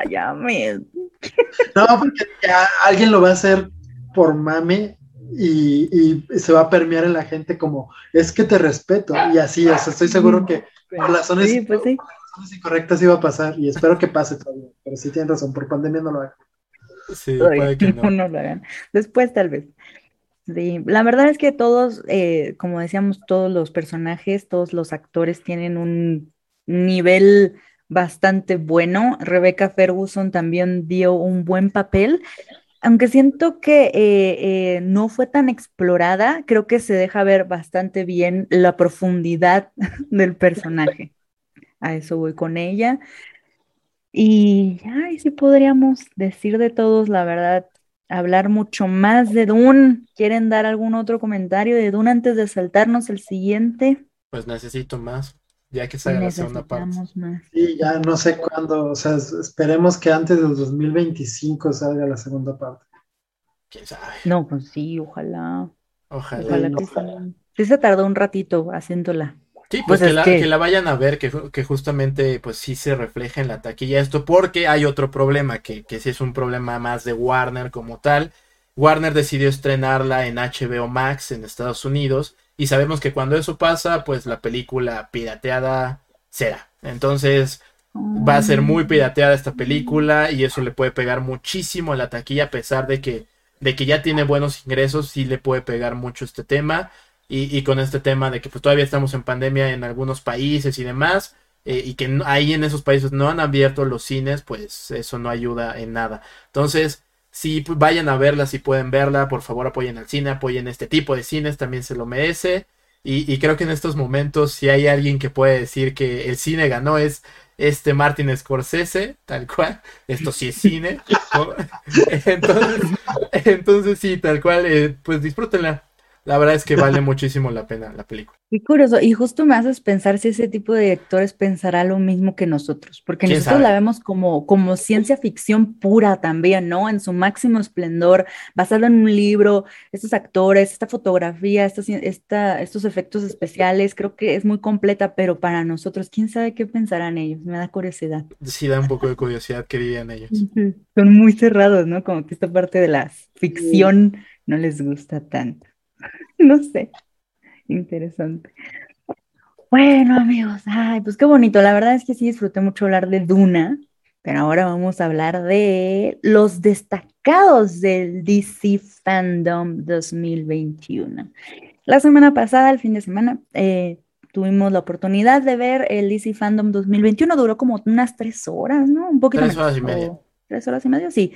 ya me- No, porque ya alguien lo va a hacer por mame y, y se va a permear en la gente como, es que te respeto. Y así, o sea, estoy seguro que por las zonas Sí, pues sí. cosas incorrectas iba a pasar y espero que pase todavía. Pero sí tienen razón, por pandemia no lo hagan. Sí, puede que no, no. (laughs) no lo hagan. Después tal vez. Sí, la verdad es que todos, eh, como decíamos, todos los personajes, todos los actores tienen un nivel bastante bueno. Rebecca Ferguson también dio un buen papel, aunque siento que eh, eh, no fue tan explorada, creo que se deja ver bastante bien la profundidad (laughs) del personaje. A eso voy con ella. Y ay, sí podríamos decir de todos, la verdad, hablar mucho más de Dune. ¿Quieren dar algún otro comentario de Dune antes de saltarnos el siguiente? Pues necesito más, ya que salga la segunda parte. Más. Y ya no sé cuándo, o sea, es- esperemos que antes del 2025 salga la segunda parte. ¿Quién sabe? No, pues sí, ojalá. Ojalá. Ojalá no que sí. Sí se tardó un ratito haciéndola. Sí, Pues pues, que, es la, que- que la vayan a ver, que, que justamente pues sí se refleja en la taquilla esto, porque hay otro problema, que, que sí es un problema más de Warner como tal. Warner decidió estrenarla en HBO Max en Estados Unidos y sabemos que cuando eso pasa, pues la película pirateada será. Entonces va a ser muy pirateada esta película y eso le puede pegar muchísimo a la taquilla a pesar de que, de que ya tiene buenos ingresos, sí le puede pegar mucho este tema. Y, y con este tema de que pues todavía estamos en pandemia en algunos países y demás, eh, y que ahí en esos países no han abierto los cines, pues eso no ayuda en nada. Entonces, si pues, vayan a verla, si pueden verla, por favor apoyen al cine, apoyen este tipo de cines, también se lo merece. Y, y creo que en estos momentos, si hay alguien que puede decir que el cine ganó, es este Martin Scorsese, tal cual. Esto sí es cine. (laughs) Entonces, entonces sí, tal cual, eh, pues disfrútenla. La verdad es que vale muchísimo la pena la película. Qué curioso, y justo me haces pensar si ese tipo de directores pensará lo mismo que nosotros, porque ¿Quién nosotros sabe? la vemos como, como ciencia ficción pura también, ¿no? En su máximo esplendor, basado en un libro, estos actores, esta fotografía, estos, esta, estos efectos especiales, creo que es muy completa, pero para nosotros, ¿quién sabe qué pensarán ellos? Me da curiosidad. Sí da un poco de curiosidad qué dirían ellos. Son muy cerrados, ¿no? Como que esta parte de la ficción no les gusta tanto. (laughs) No sé. Interesante. Bueno, amigos, ay, pues qué bonito. La verdad es que sí disfruté mucho hablar de Duna, pero ahora vamos a hablar de los destacados del DC Fandom 2021. La semana pasada, el fin de semana, eh, tuvimos la oportunidad de ver el DC Fandom 2021. Duró como unas tres horas, ¿no? Un poquito Tres menos, horas y media. tres horas y media, sí.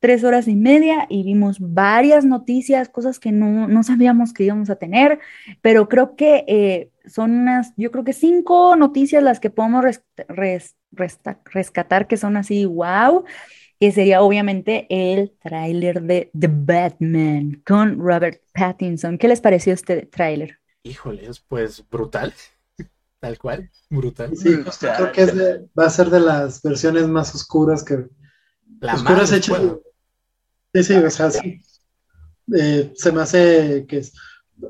Tres horas y media y vimos varias noticias, cosas que no, no sabíamos que íbamos a tener, pero creo que eh, son unas, yo creo que cinco noticias las que podemos res- res- resta- rescatar que son así, wow, que sería obviamente el tráiler de The Batman con Robert Pattinson. ¿Qué les pareció este tráiler? Híjoles, pues brutal. (laughs) Tal cual, brutal. Sí, creo que es de- va a ser de las versiones más oscuras que La oscuras más hechas. Sí, sí, o sea, sí. Eh, se me hace que es-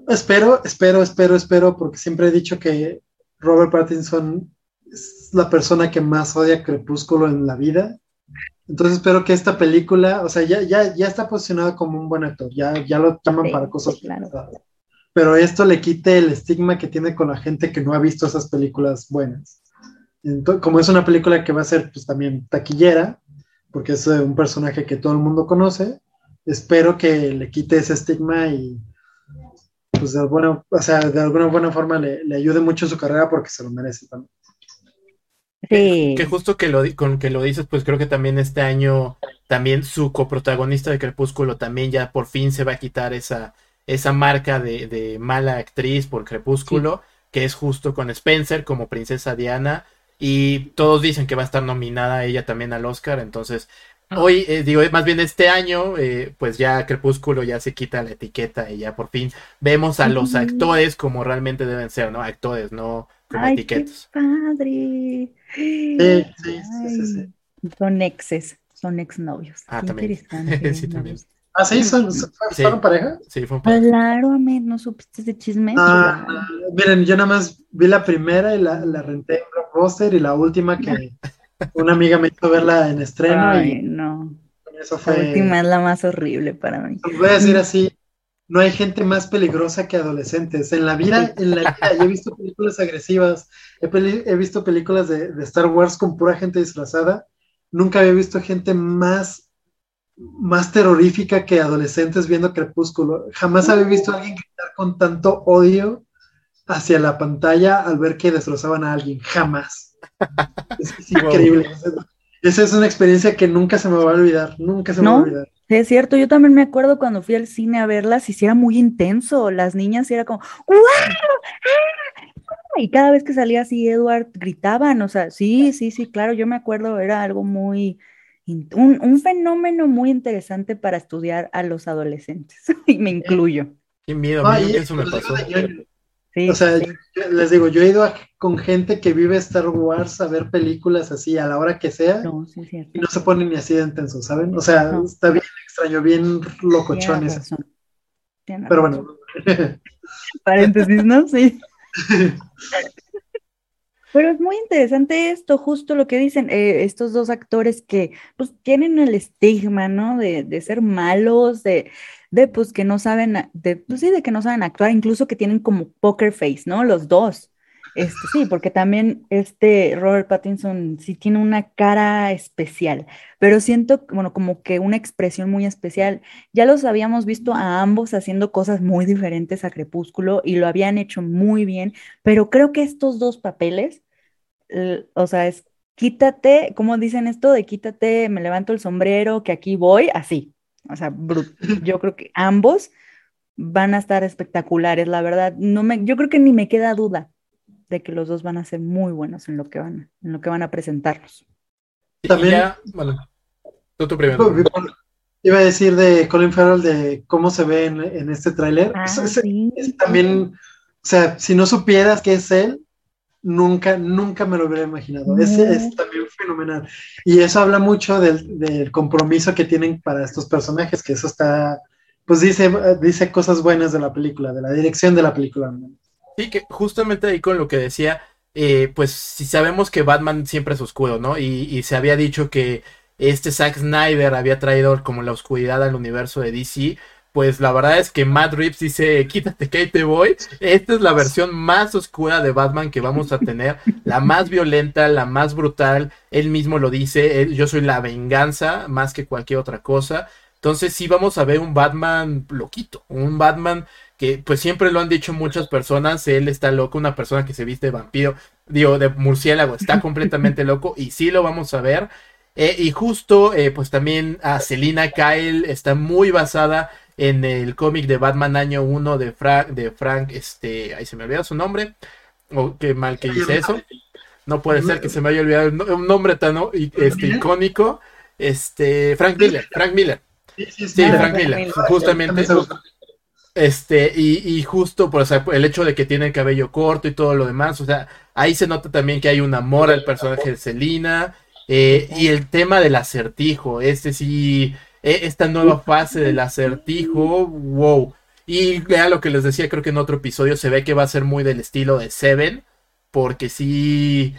espero, espero, espero, espero, porque siempre he dicho que Robert Pattinson es la persona que más odia Crepúsculo en la vida. Entonces espero que esta película, o sea, ya, ya, ya está posicionado como un buen actor, ya, ya lo llaman Sí, para cosas sí, claro. Pero esto le quite el estigma que tiene con la gente que no ha visto esas películas buenas. Entonces, como es una película que va a ser pues también taquillera, porque es eh, un personaje que todo el mundo conoce, espero que le quite ese estigma y pues de alguna, o sea, de alguna buena forma le, le ayude mucho en su carrera porque se lo merece también. Sí. Que justo que lo, con que lo dices, pues creo que también este año, también su coprotagonista de Crepúsculo también ya por fin se va a quitar esa, esa marca de, de mala actriz por Crepúsculo, que es justo con Spencer como princesa Diana. Y todos dicen que va a estar nominada ella también al Oscar. Entonces, hoy, eh, digo, más bien este año, eh, pues ya Crepúsculo ya se quita la etiqueta y ya por fin vemos a los actores como realmente deben ser, ¿no? Actores, no como Ay, qué etiquetas. padre. Sí, sí, sí, sí, sí. Son exes, son exnovios. Ah, Qué también. interesante, (laughs) Sí, también. gusta. Ah, sí, son, son- Sí. fueron pareja. Sí, fue un pa- Claro, ¿no supiste ese chisme? Ah, Claro. miren, yo nada más vi la primera y la, la renté en Blockbuster y la última que (laughs) una amiga me hizo verla en estreno Ay, y no. eso La fue. última es la más horrible para mí. Voy a decir así, no hay gente más peligrosa que adolescentes. En la vida, en la vida, yo he visto películas agresivas, he, peli- he visto películas de, de Star Wars con pura gente disfrazada. Nunca había visto gente más, más terrorífica que adolescentes viendo Crepúsculo. Jamás había visto a alguien gritar con tanto odio hacia la pantalla al ver que destrozaban a alguien. Jamás. (laughs) Es, es increíble. Esa es una experiencia que nunca se me va a olvidar. Nunca se me va a olvidar. Sí, es cierto, yo también me acuerdo cuando fui al cine a verlas y sí era muy intenso, las niñas sí era como ¡Guau! ¡Ah! Y cada vez que salía así Edward gritaban, o sea, sí, sí, sí, claro, yo me acuerdo, era algo muy, un, un fenómeno muy interesante para estudiar a los adolescentes, (laughs) y me incluyo. Qué miedo, mí y eso me pasó. Sí, O sea, sí, yo- les digo, yo he ido a- con gente que vive Star Wars a ver películas así a la hora que sea no, sí, es cierto. y no se ponen ni así de intensos, ¿saben? O sea, No. está bien extraño, bien locochones. Pero razón. bueno, (laughs) Paréntesis, ¿no? Sí. (laughs) Pero es muy interesante esto, justo lo que dicen eh, estos dos actores que pues tienen el estigma, ¿no? De, de ser malos, de, de pues que no saben, de, pues sí, de que no saben actuar, incluso que tienen como poker face, ¿no? Los dos. Este, sí, porque también este Robert Pattinson sí tiene una cara especial, pero siento, bueno, como que una expresión muy especial. Ya los habíamos visto a ambos haciendo cosas muy diferentes a Crepúsculo y lo habían hecho muy bien, pero creo que estos dos papeles, o sea, es quítate, ¿cómo dicen esto? De quítate, me levanto el sombrero, que aquí voy, así. O sea, (laughs) yo creo que ambos van a estar espectaculares, la verdad. No me, yo creo que ni me queda duda de que los dos van a ser muy buenos en lo que van, en lo que van a presentarnos. También- ya, bueno, tú, tú primero. iba a decir de Colin Farrell de cómo se ve en, en este tráiler. Ah, sí. también, o sea, si no supieras que es él, nunca, nunca me lo hubiera imaginado. Es, No. es también fenomenal. Y eso habla mucho del, del compromiso que tienen para estos personajes, que eso está, pues dice, dice cosas buenas de la película, de la dirección de la película. Sí, que justamente ahí con lo que decía, eh, pues si sabemos que Batman siempre es oscuro, ¿no? Y, y se había dicho que este Zack Snyder había traído como la oscuridad al universo de DC, pues la verdad es que Matt Reeves dice, quítate que ahí te voy. Esta es la versión más oscura de Batman que vamos a tener, la más violenta, la más brutal. Él mismo lo dice, yo soy la venganza más que cualquier otra cosa. Entonces sí vamos a ver un Batman loquito, un Batman que pues siempre lo han dicho muchas personas, él está loco, una persona que se viste de vampiro, digo, de murciélago, está completamente loco y sí lo vamos a ver. Eh, y justo, eh, pues también a Selina Kyle está muy basada en el cómic de Batman año 1 de Frank, de Frank, este, ahí se me olvidó su nombre, o qué mal que hice eso. No puede ser que se me haya olvidado un no- un nombre tan este, icónico. Este, Frank Miller, Frank Miller. Sí, Frank Miller, justamente. Este, y, y justo, pues, o sea, el hecho de que tiene el cabello corto y todo lo demás, o sea, ahí se nota también que hay un amor al personaje de Selina, eh, y el tema del acertijo, este sí, eh, esta nueva fase del acertijo, wow. Y vea lo que les decía, creo que en otro episodio se ve que va a ser muy del estilo de Seven, porque sí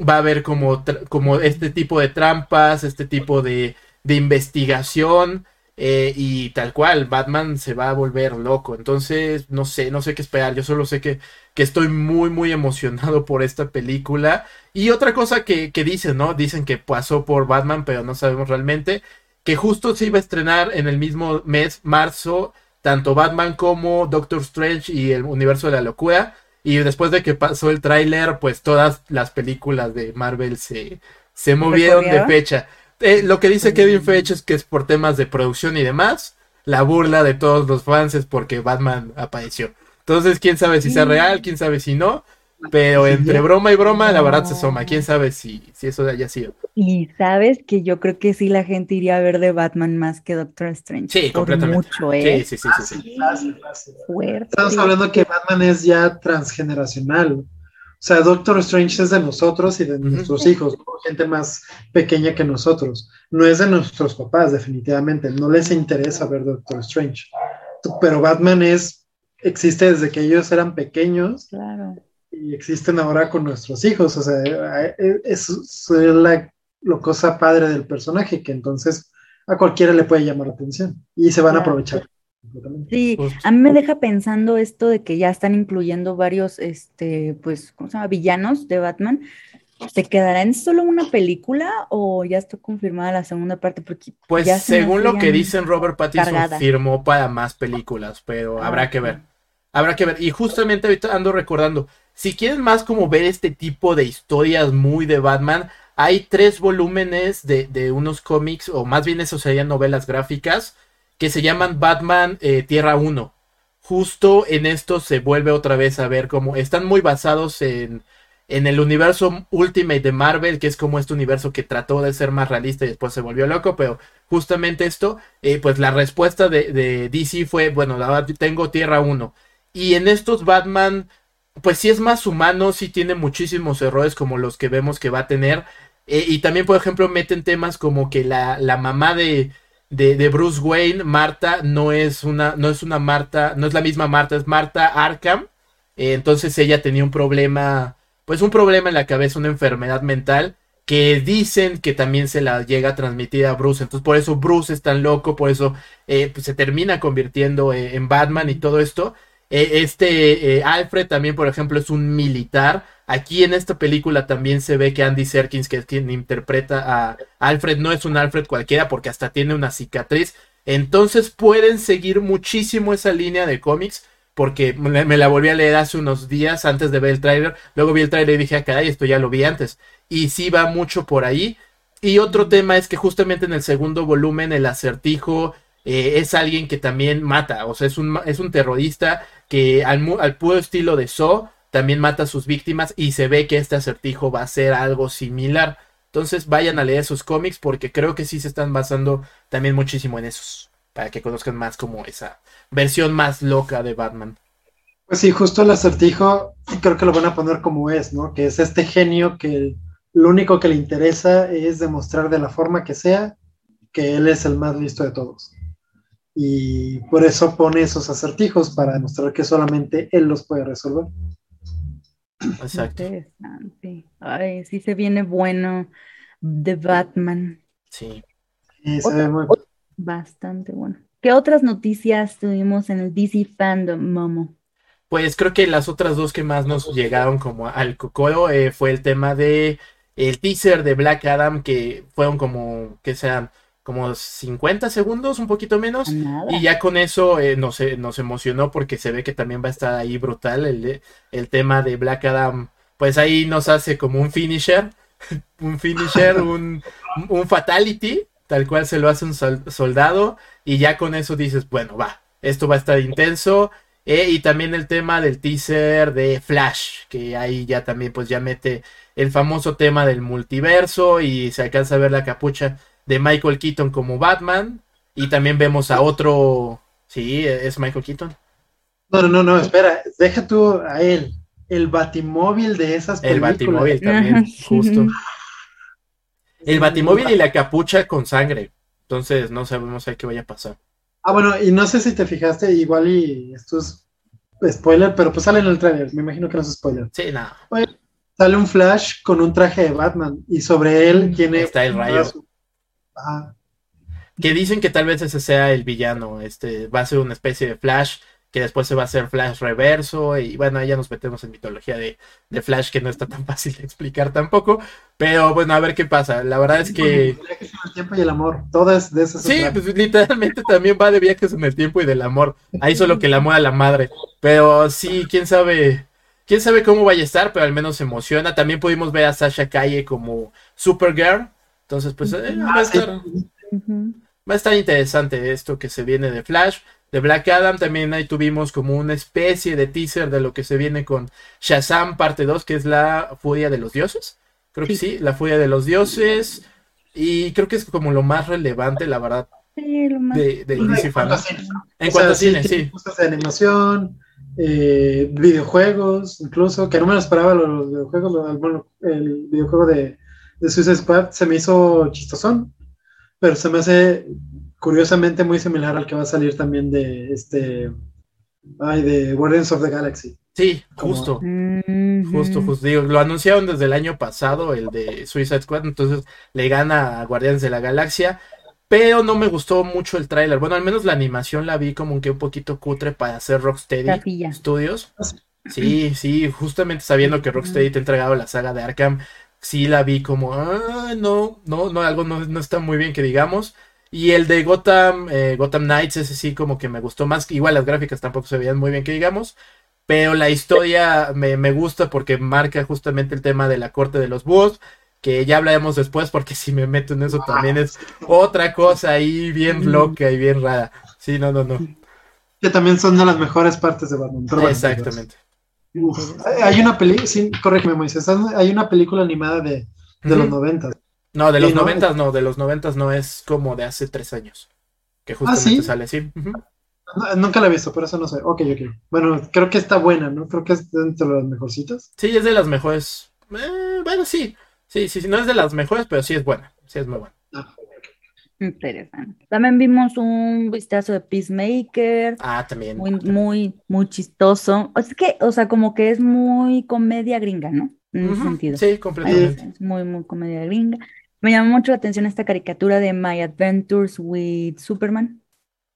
va a haber como, como este tipo de trampas, este tipo de, de investigación. eh, y tal cual, Batman se va a volver loco. Entonces, no sé, no sé qué esperar. Yo solo sé que, que estoy muy, muy emocionado por esta película. Y otra cosa que, que dicen, ¿no? Dicen que pasó por Batman, pero no sabemos realmente. Que justo se iba a estrenar en el mismo mes, marzo, tanto Batman como Doctor Strange y el universo de la locura. Y después de que pasó el tráiler, pues todas las películas de Marvel se, se movieron de fecha. Eh, lo que dice Kevin Feige es que es por temas de producción y demás. La burla de todos los fans es porque Batman apareció. Entonces, quién sabe si sea real, quién sabe si no. Pero entre broma y broma, la verdad se asoma. Quién sabe si, si eso haya sido. Y sabes que yo creo que sí la gente iría a ver de Batman más que Doctor Strange. Sí, por completamente. mucho, ¿eh? Sí, sí, sí, sí, sí. Fácil, fácil, fácil. Estamos hablando que Batman es ya transgeneracional. O sea, Doctor Strange es de nosotros y de Ujú. nuestros hijos, ¿no? gente más pequeña que nosotros. No es de nuestros papás, definitivamente. No les interesa ver Doctor Strange. Pero Batman es, existe desde que ellos eran pequeños Claro. Y existen ahora con nuestros hijos. O sea, es, es la, lo cosa padre del personaje, que entonces a cualquiera le puede llamar la atención y se van a aprovechar. Sí, a mí me deja pensando esto de que ya están incluyendo varios, este, pues, ¿cómo se llama? Villanos de Batman. ¿Se quedará en solo una película o ya está confirmada la segunda parte? Porque Pues ya se me según lo que dicen, Robert Pattinson cargada. firmó para más películas, pero Ah, habrá que ver. Habrá que ver. Y justamente ahorita ando recordando, si quieren más como ver este tipo de historias muy de Batman, hay tres volúmenes de, de unos cómics, o más bien eso serían novelas gráficas, que se llaman Batman eh, Tierra 1. Justo en esto se vuelve otra vez a ver cómo están muy basados en, en el universo Ultimate de Marvel, que es como este universo que trató de ser más realista y después se volvió loco, pero justamente esto, eh, pues la respuesta de, de DC fue, bueno, tengo Tierra 1. Y en estos Batman, pues sí es más humano, sí tiene muchísimos errores como los que vemos que va a tener. Eh, y también, por ejemplo, meten temas como que la, la mamá de, de, de Bruce Wayne, Marta, no es una, no es una Marta, no es la misma Marta, es Marta Arkham. Eh, entonces ella tenía un problema, pues un problema en la cabeza, una enfermedad mental que dicen que también se la llega a transmitir a Bruce. Entonces por eso Bruce es tan loco, por eso eh, pues, se termina convirtiendo en Batman y todo esto. Eh, este eh, Alfred también, por ejemplo, es un militar. Aquí en esta película también se ve que Andy Serkins, que es quien interpreta a Alfred, no es un Alfred cualquiera porque hasta tiene una cicatriz. Entonces pueden seguir muchísimo esa línea de cómics porque me, la volví a leer hace unos días antes de ver el tráiler. Luego vi el tráiler y dije, ah, caray, esto ya lo vi antes. Y sí va mucho por ahí. Y otro tema es que justamente en el segundo volumen el acertijo eh, es alguien que también mata, o sea, es un, es un terrorista que al, al puro estilo de Saw también mata a sus víctimas y se ve que este acertijo va a ser algo similar. Entonces vayan a leer esos cómics porque creo que sí se están basando también muchísimo en esos, para que conozcan más como esa versión más loca de Batman. Pues sí, justo el acertijo creo que lo van a poner como es, ¿no? Que es este genio que lo único que le interesa es demostrar de la forma que sea que él es el más listo de todos. Y por eso pone esos acertijos para demostrar que solamente él los puede resolver. Exacto. Interesante. Ay, sí se viene bueno de Batman. Sí. Y se ve muy... Bastante bueno. ¿Qué otras noticias tuvimos en el DC Fandom, Momo? Pues creo que las otras dos que más nos llegaron como al cocoro eh, fue el tema de el teaser de Black Adam que fueron como que sean como 50 segundos, un poquito menos. Nada. Y ya con eso eh, nos, nos emocionó porque se ve que también va a estar ahí brutal el, el tema de Black Adam. Pues ahí nos hace como un finisher, (laughs) un finisher, (laughs) un, un fatality, tal cual se lo hace un sol- soldado. Y ya con eso dices, bueno, va, esto va a estar intenso. Eh, y también el tema del teaser de Flash, que ahí ya también pues ya mete el famoso tema del multiverso y se alcanza a ver la capucha de Michael Keaton como Batman. Y también vemos a otro. Sí, es Michael Keaton. No, no, no, no, espera, deja tú a él, el batimóvil de esas El películas. Batimóvil también, justo. El Batimóvil y la capucha con sangre. Entonces no sabemos ahí qué vaya a pasar. Ah, bueno, y no sé si te fijaste, igual y esto es spoiler, pero pues sale en el trailer, me imagino que no es spoiler. Sí, nada. Sale un Flash con un traje de Batman y sobre él tiene... Está el rayo. Ajá. Que dicen que tal vez ese sea el villano. Este va a ser una especie de Flash. Que después se va a hacer Flash reverso. Y bueno, ahí ya nos metemos en mitología de, de Flash que no está tan (laughs) fácil de explicar tampoco. Pero bueno, a ver qué pasa. La verdad es que. El tiempo y el amor, todas de esas. Sí, pues literalmente también va de viajes en el tiempo y del amor. Ahí solo que el amor a la madre. Pero sí, quién sabe. Quién sabe cómo vaya a estar, pero al menos se emociona. También pudimos ver a Sasha Calle como Supergirl. Entonces, pues eh, va a Ah, sí. estar. Va a estar interesante esto que se viene de Flash. De Black Adam también ahí tuvimos como una especie de teaser de lo que se viene con Shazam parte 2, que es la furia de los dioses. Creo que sí, la furia de los dioses. Y creo que es como lo más relevante, la verdad, Sí, lo más- de, de En DC cuanto a cine. En O cuanto a sea, cine, sí. de animación, eh, videojuegos, incluso, que no me lo esperaba los, videojuegos, bueno, el videojuego de, de Suicide Squad se me hizo chistosón, pero se me hace curiosamente muy similar al que va a salir también de este, ay, de Guardians of the Galaxy. Sí, Como- justo. Justo, justo. Digo, lo anunciaron desde el año pasado, el de Suicide Squad, entonces le gana a Guardianes de la Galaxia. pero no me gustó mucho el tráiler. Bueno, al menos la animación la vi como que un poquito cutre para hacer Rocksteady Chafilla. Studios. Sí, sí, justamente sabiendo que Rocksteady te ha entregado la saga de Arkham, sí la vi como, ah, no, no, no, algo no, no está muy bien que digamos. Y el de Gotham, eh, Gotham Knights, ese sí como que me gustó más. Igual las gráficas tampoco se veían muy bien que digamos. Pero la historia me, me gusta porque marca justamente el tema de la corte de los búhos. Que ya hablaremos después porque si me meto en eso también es otra cosa ahí bien loca y bien rara. Sí, no, no, no. Que también son de las mejores partes de Batman. bueno, Exactamente. Uf, hay una película, sí, corrígeme Moisés, hay una película animada de, de los. 90. No, de los ¿no? noventas no, de los noventas no es como de hace tres años. Que justamente ¿sí? sale así. Ujú. No, nunca la he visto, por eso no sé. Ok, ok. Bueno, creo que está buena, ¿no? Creo que es dentro de las mejorcitas. Sí, es de las mejores. Eh, bueno, sí. Sí, sí, sí, no es de las mejores, pero sí es buena. Sí es muy buena. Interesante. También vimos un vistazo de Peacemaker, Ah, también. muy, muy, muy chistoso. Es que, o sea, como que es muy comedia gringa, ¿no? En ese Ujú, sentido. Sí, completamente. Es muy, muy comedia gringa. Me llamó mucho la atención esta caricatura de My Adventures with Superman.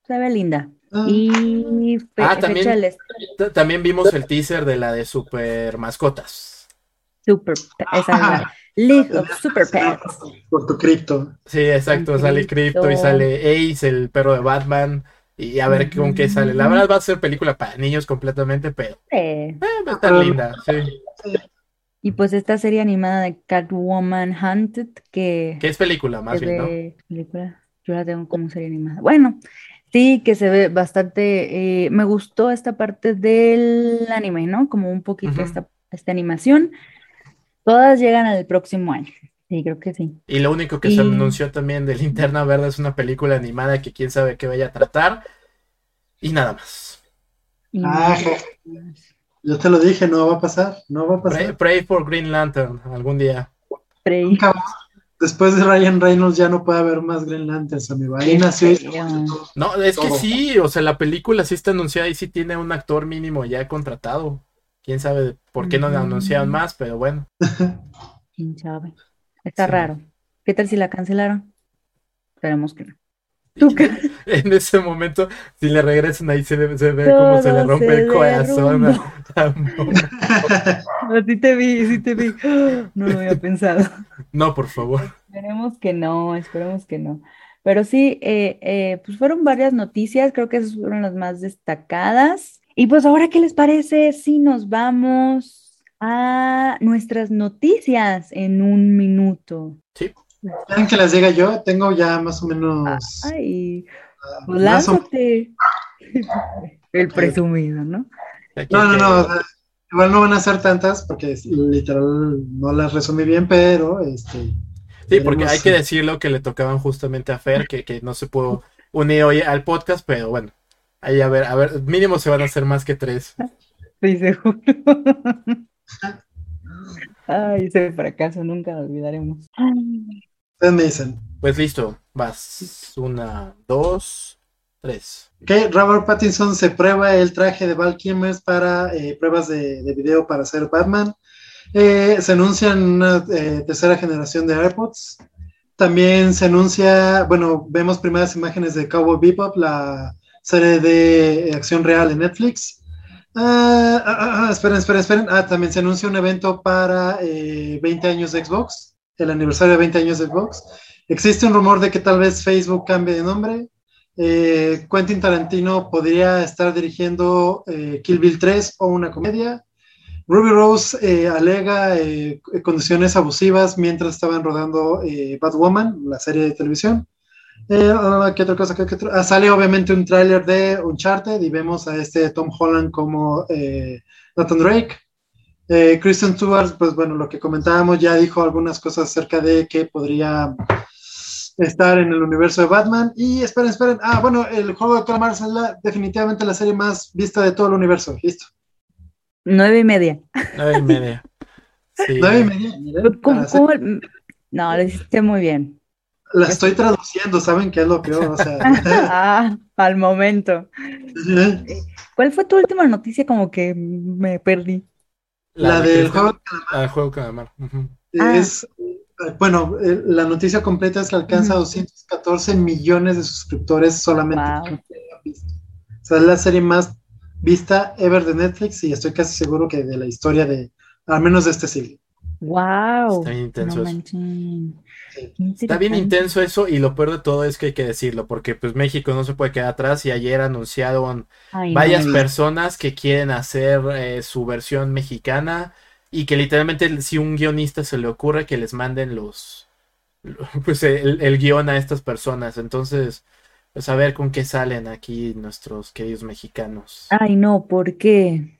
Se ve linda. Ah, Y fe- Ah, fecha también- También vimos el teaser de la de Super Mascotas. Super, esa es la League of Super Pets. por tu cripto. Sí, exacto. Sale Crypto y sale Ace, el perro de Batman. Y a ver con qué sale. La verdad va a ser película para niños completamente, pero Eh, eh, va a estar Ah. linda. Sí. Y pues esta serie animada de Catwoman Hunted, que ¿Qué es película, más bien, no? película, yo la tengo como serie animada. Bueno, sí, que se ve bastante, eh, me gustó esta parte del anime, ¿no? Como un poquito esta, esta animación. Todas llegan al próximo año. Sí, creo que sí. Y lo único que se anunció también de Linterna Verde es una película animada que quién sabe qué vaya a tratar. Y nada más. Y Ah, yo te lo dije, no va a pasar, no va a Pray, pasar. pray for Green Lantern algún día. Más. Después de Ryan Reynolds ya no puede haber más Green Lanterns, amigo. Ahí nació. No, es que sí, o sea, la película sí está anunciada y sí tiene un actor mínimo ya contratado. Quién sabe por qué no la Ujú. anunciaron más, pero bueno. (laughs) ¿Quién sabe? Está Sí. raro. ¿Qué tal si la cancelaron? Esperemos que no. ¿Tú qué? (laughs) En ese momento, si le regresan ahí se, ve- se ve cómo se le Todo rompe se el corazón. a- a- Sí te vi, sí te vi. (gasps) No lo había pensado. (laughs) No, por favor. Esperemos que no, esperemos que no. Pero sí, eh, eh, pues fueron varias noticias, creo que esas fueron las más destacadas. Y pues ahora, ¿qué les parece si nos vamos a nuestras noticias en un minuto? ¿Quieren que les diga yo? Tengo ya más o menos. Ay, o- lánzate. (laughs) El presumido, ¿no? No, no, no. o sea, igual no van a ser tantas porque literal no las resumí bien, pero este. Sí, porque hay que decirlo que le tocaban justamente a Fer, que, que no se pudo unir hoy al podcast, pero bueno, ahí a ver, a ver, mínimo se van a hacer más que tres. Sí, seguro. Ay, ese fracaso nunca lo olvidaremos. Ustedes me dicen. Pues listo, vas. Una, dos, tres. Que Robert Pattinson se prueba el traje de Val Kilmer para eh, pruebas de, de video para ser Batman. Eh, se anuncia una eh, tercera generación de AirPods. También se anuncia, bueno, vemos primeras imágenes de Cowboy Bebop, la serie de acción real en Netflix. Ah, ah, ah, esperen, esperen, esperen. Ah, también se anuncia un evento para eh, 20 años de Xbox, el aniversario de 20 años de Xbox. Existe un rumor de que tal vez Facebook cambie de nombre. Eh, Quentin Tarantino podría estar dirigiendo eh, Kill Bill 3 o una comedia. Ruby Rose eh, alega condiciones abusivas mientras estaban rodando Batwoman, la serie de televisión. Eh, ah, ¿Qué otra cosa? ¿Qué-? Ah, sale obviamente un tráiler de Uncharted y vemos a este Tom Holland como eh, Nathan Drake. Eh, Kristen Stewart, pues bueno, lo que comentábamos, ya dijo algunas cosas acerca de que podría estar en el universo de Batman. Y esperen, esperen. Ah, bueno, el juego de calamar es la- definitivamente la serie más vista de todo el universo. Listo. Nueve y media. Nueve y media. (laughs) Sí. Nueve y media. miren, ¿Cómo- para hacer- cómo el- No, lo hiciste muy bien. La estoy traduciendo, ¿saben qué es lo peor? O sea, (laughs) Ah, al momento. (laughs) ¿Cuál fue tu última noticia? Como que me perdí. la de del juego Ah, el juego calamar. Ah. es Bueno, eh, la noticia completa es que alcanza 214 millones de suscriptores solamente. Wow. O sea, es la serie más vista ever de Netflix y estoy casi seguro que de la historia de, al menos de este siglo. Wow. Está intenso No Está bien intenso eso y lo peor de todo es que hay que decirlo porque pues México no se puede quedar atrás y ayer anunciaron Ay, varias no. personas que quieren hacer eh, su versión mexicana y que literalmente si un guionista se le ocurre que les manden los (laughs) pues el, el guion a estas personas entonces pues a ver con qué salen aquí nuestros queridos mexicanos Ay, no, ¿por qué?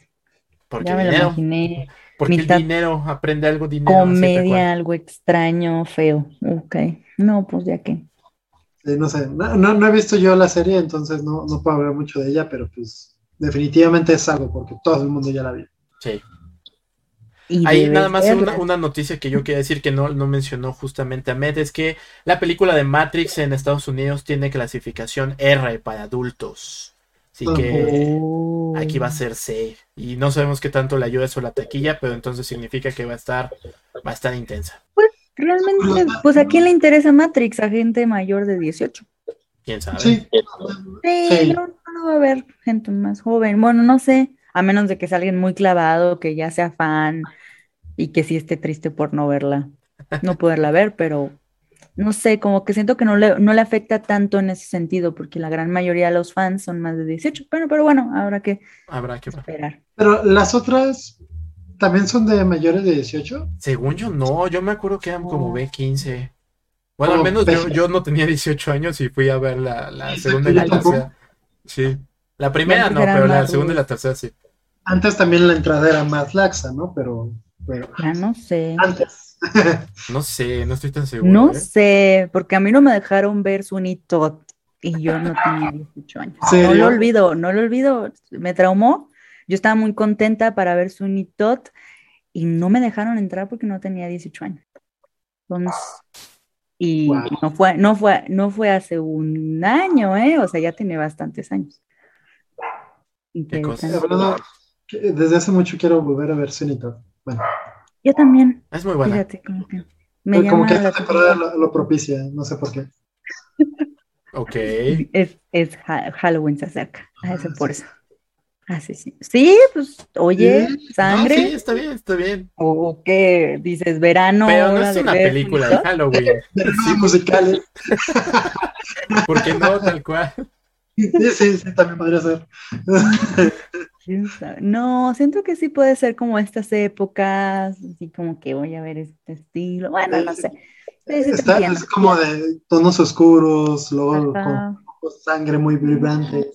porque Ya me lo imaginé. Porque el dinero aprende algo dinero. Comedia, algo extraño, feo. Ok. No, pues ya que. Sí, no sé, no, no, no he visto yo la serie, entonces no, no puedo hablar mucho de ella, pero pues definitivamente es algo porque todo el mundo ya la vio. sí Y Ahí debes nada más una, una noticia que yo quería decir que no, no mencionó justamente Ahmed es que la película de Matrix en Estados Unidos tiene clasificación R para adultos. Así que Oh. aquí va a ser C. Y no sabemos qué tanto le ayuda eso a la taquilla, pero entonces significa que va a estar, va a estar intensa. Realmente, pues a quién le interesa Matrix, a gente mayor de 18. ¿Quién sabe? Sí, Sí, Sí. no, no va a haber gente más joven. Bueno, no sé, a menos de que sea alguien muy clavado, que ya sea fan y que sí esté triste por no verla, no poderla ver, pero no sé, como que siento que no le, no le afecta tanto en ese sentido, porque la gran mayoría de los fans son más de 18. Bueno, pero bueno, habrá que Habrá que esperar. pero las otras también son de mayores de 18. Según yo, no. Yo me acuerdo que eran como No. B15. Bueno, al menos yo, yo no tenía 18 años y fui a ver la, la segunda y la tercera. Sí. La primera no, pero la segunda y la tercera sí. Antes también la entrada era más laxa, ¿no? Pero, pero Ya no sé. antes. No sé, no estoy tan seguro. No ¿eh? sé, porque a mí no me dejaron ver Sweeney Todd y yo no tenía 18 años. No lo olvido, no lo olvido. Me traumó. Yo estaba muy contenta para ver Sweeney Todd y no me dejaron entrar porque no tenía 18 años. Entonces, y Wow. no fue, no fue, no fue hace un año, ¿eh? O sea, ya tiene bastantes años. Qué cosa. Interesante. Hablando, desde hace mucho quiero volver a ver Sunito. Bueno, Yo también, Es muy buena. fíjate, como que me como llama que la esta temporada lo, lo propicia, no sé por qué. Ok. (laughs) Es, es Ha- Halloween se acerca, a ese por eso. Así sí. Sí, pues, oye, Sí, No, sangre. sí, está bien, está bien. ¿O qué dices? Verano, Pero no es una película de Halloween. (laughs) Sí, musicales. (laughs) Porque no, tal cual. Sí, sí, sí, también podría ser. Todd? ¿Quién sabe? No, siento que sí puede ser como estas épocas, así como que voy a ver este estilo. Bueno, no sé. Sí, sí Está, es como de tonos oscuros, luego con Ajá, sangre muy vibrante.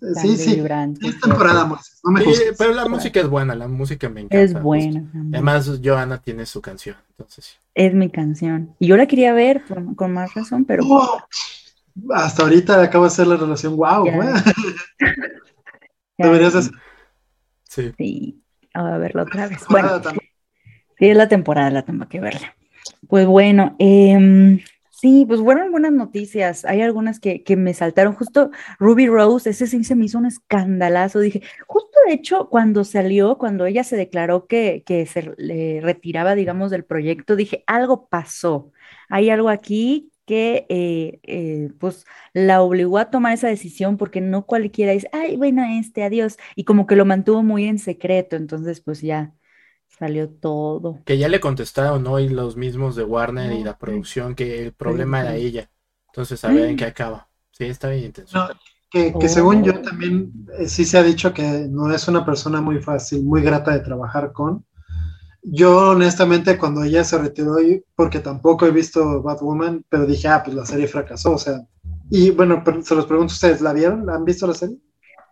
Sí, sangre sí. vibrante. Es temporada, Moisés, no me Sí, pero la música es buena, la música me encanta. Es buena. Además, Johanna tiene su canción, entonces sí. Es mi canción. Y yo la quería ver por- con más razón, pero Oh, hasta ahorita acabo de hacer la relación. ¡Wow! (laughs) Deberías hacer Sí. sí, a verla otra vez. Bueno. Sí, es la temporada, la tengo que verla. Pues bueno, em, sí, pues fueron buenas noticias. Hay algunas que, que me saltaron. Justo Ruby Rose, ese sí se me hizo un escandalazo. Dije, justo de hecho, cuando salió, cuando ella se declaró que, que se le retiraba, digamos, del proyecto, dije, algo pasó. Hay algo aquí que eh, eh, pues la obligó a tomar esa decisión porque no cualquiera dice, ay, bueno, este, adiós. Y como que lo mantuvo muy en secreto, entonces pues ya salió todo. Que ya le contestaron hoy los mismos de Warner y la Ok. producción que el problema era sí. ella. Entonces, a ver en Mm. qué acaba. Sí, está bien intenso. No, que, que Oh. según yo también eh, sí se ha dicho que no es una persona muy fácil, muy grata de trabajar con. Yo honestamente cuando ella se retiró, porque tampoco he visto Batwoman, pero dije, ah, pues la serie fracasó, o sea. Y bueno, se los pregunto ustedes, ¿la vieron? ¿La han visto la serie?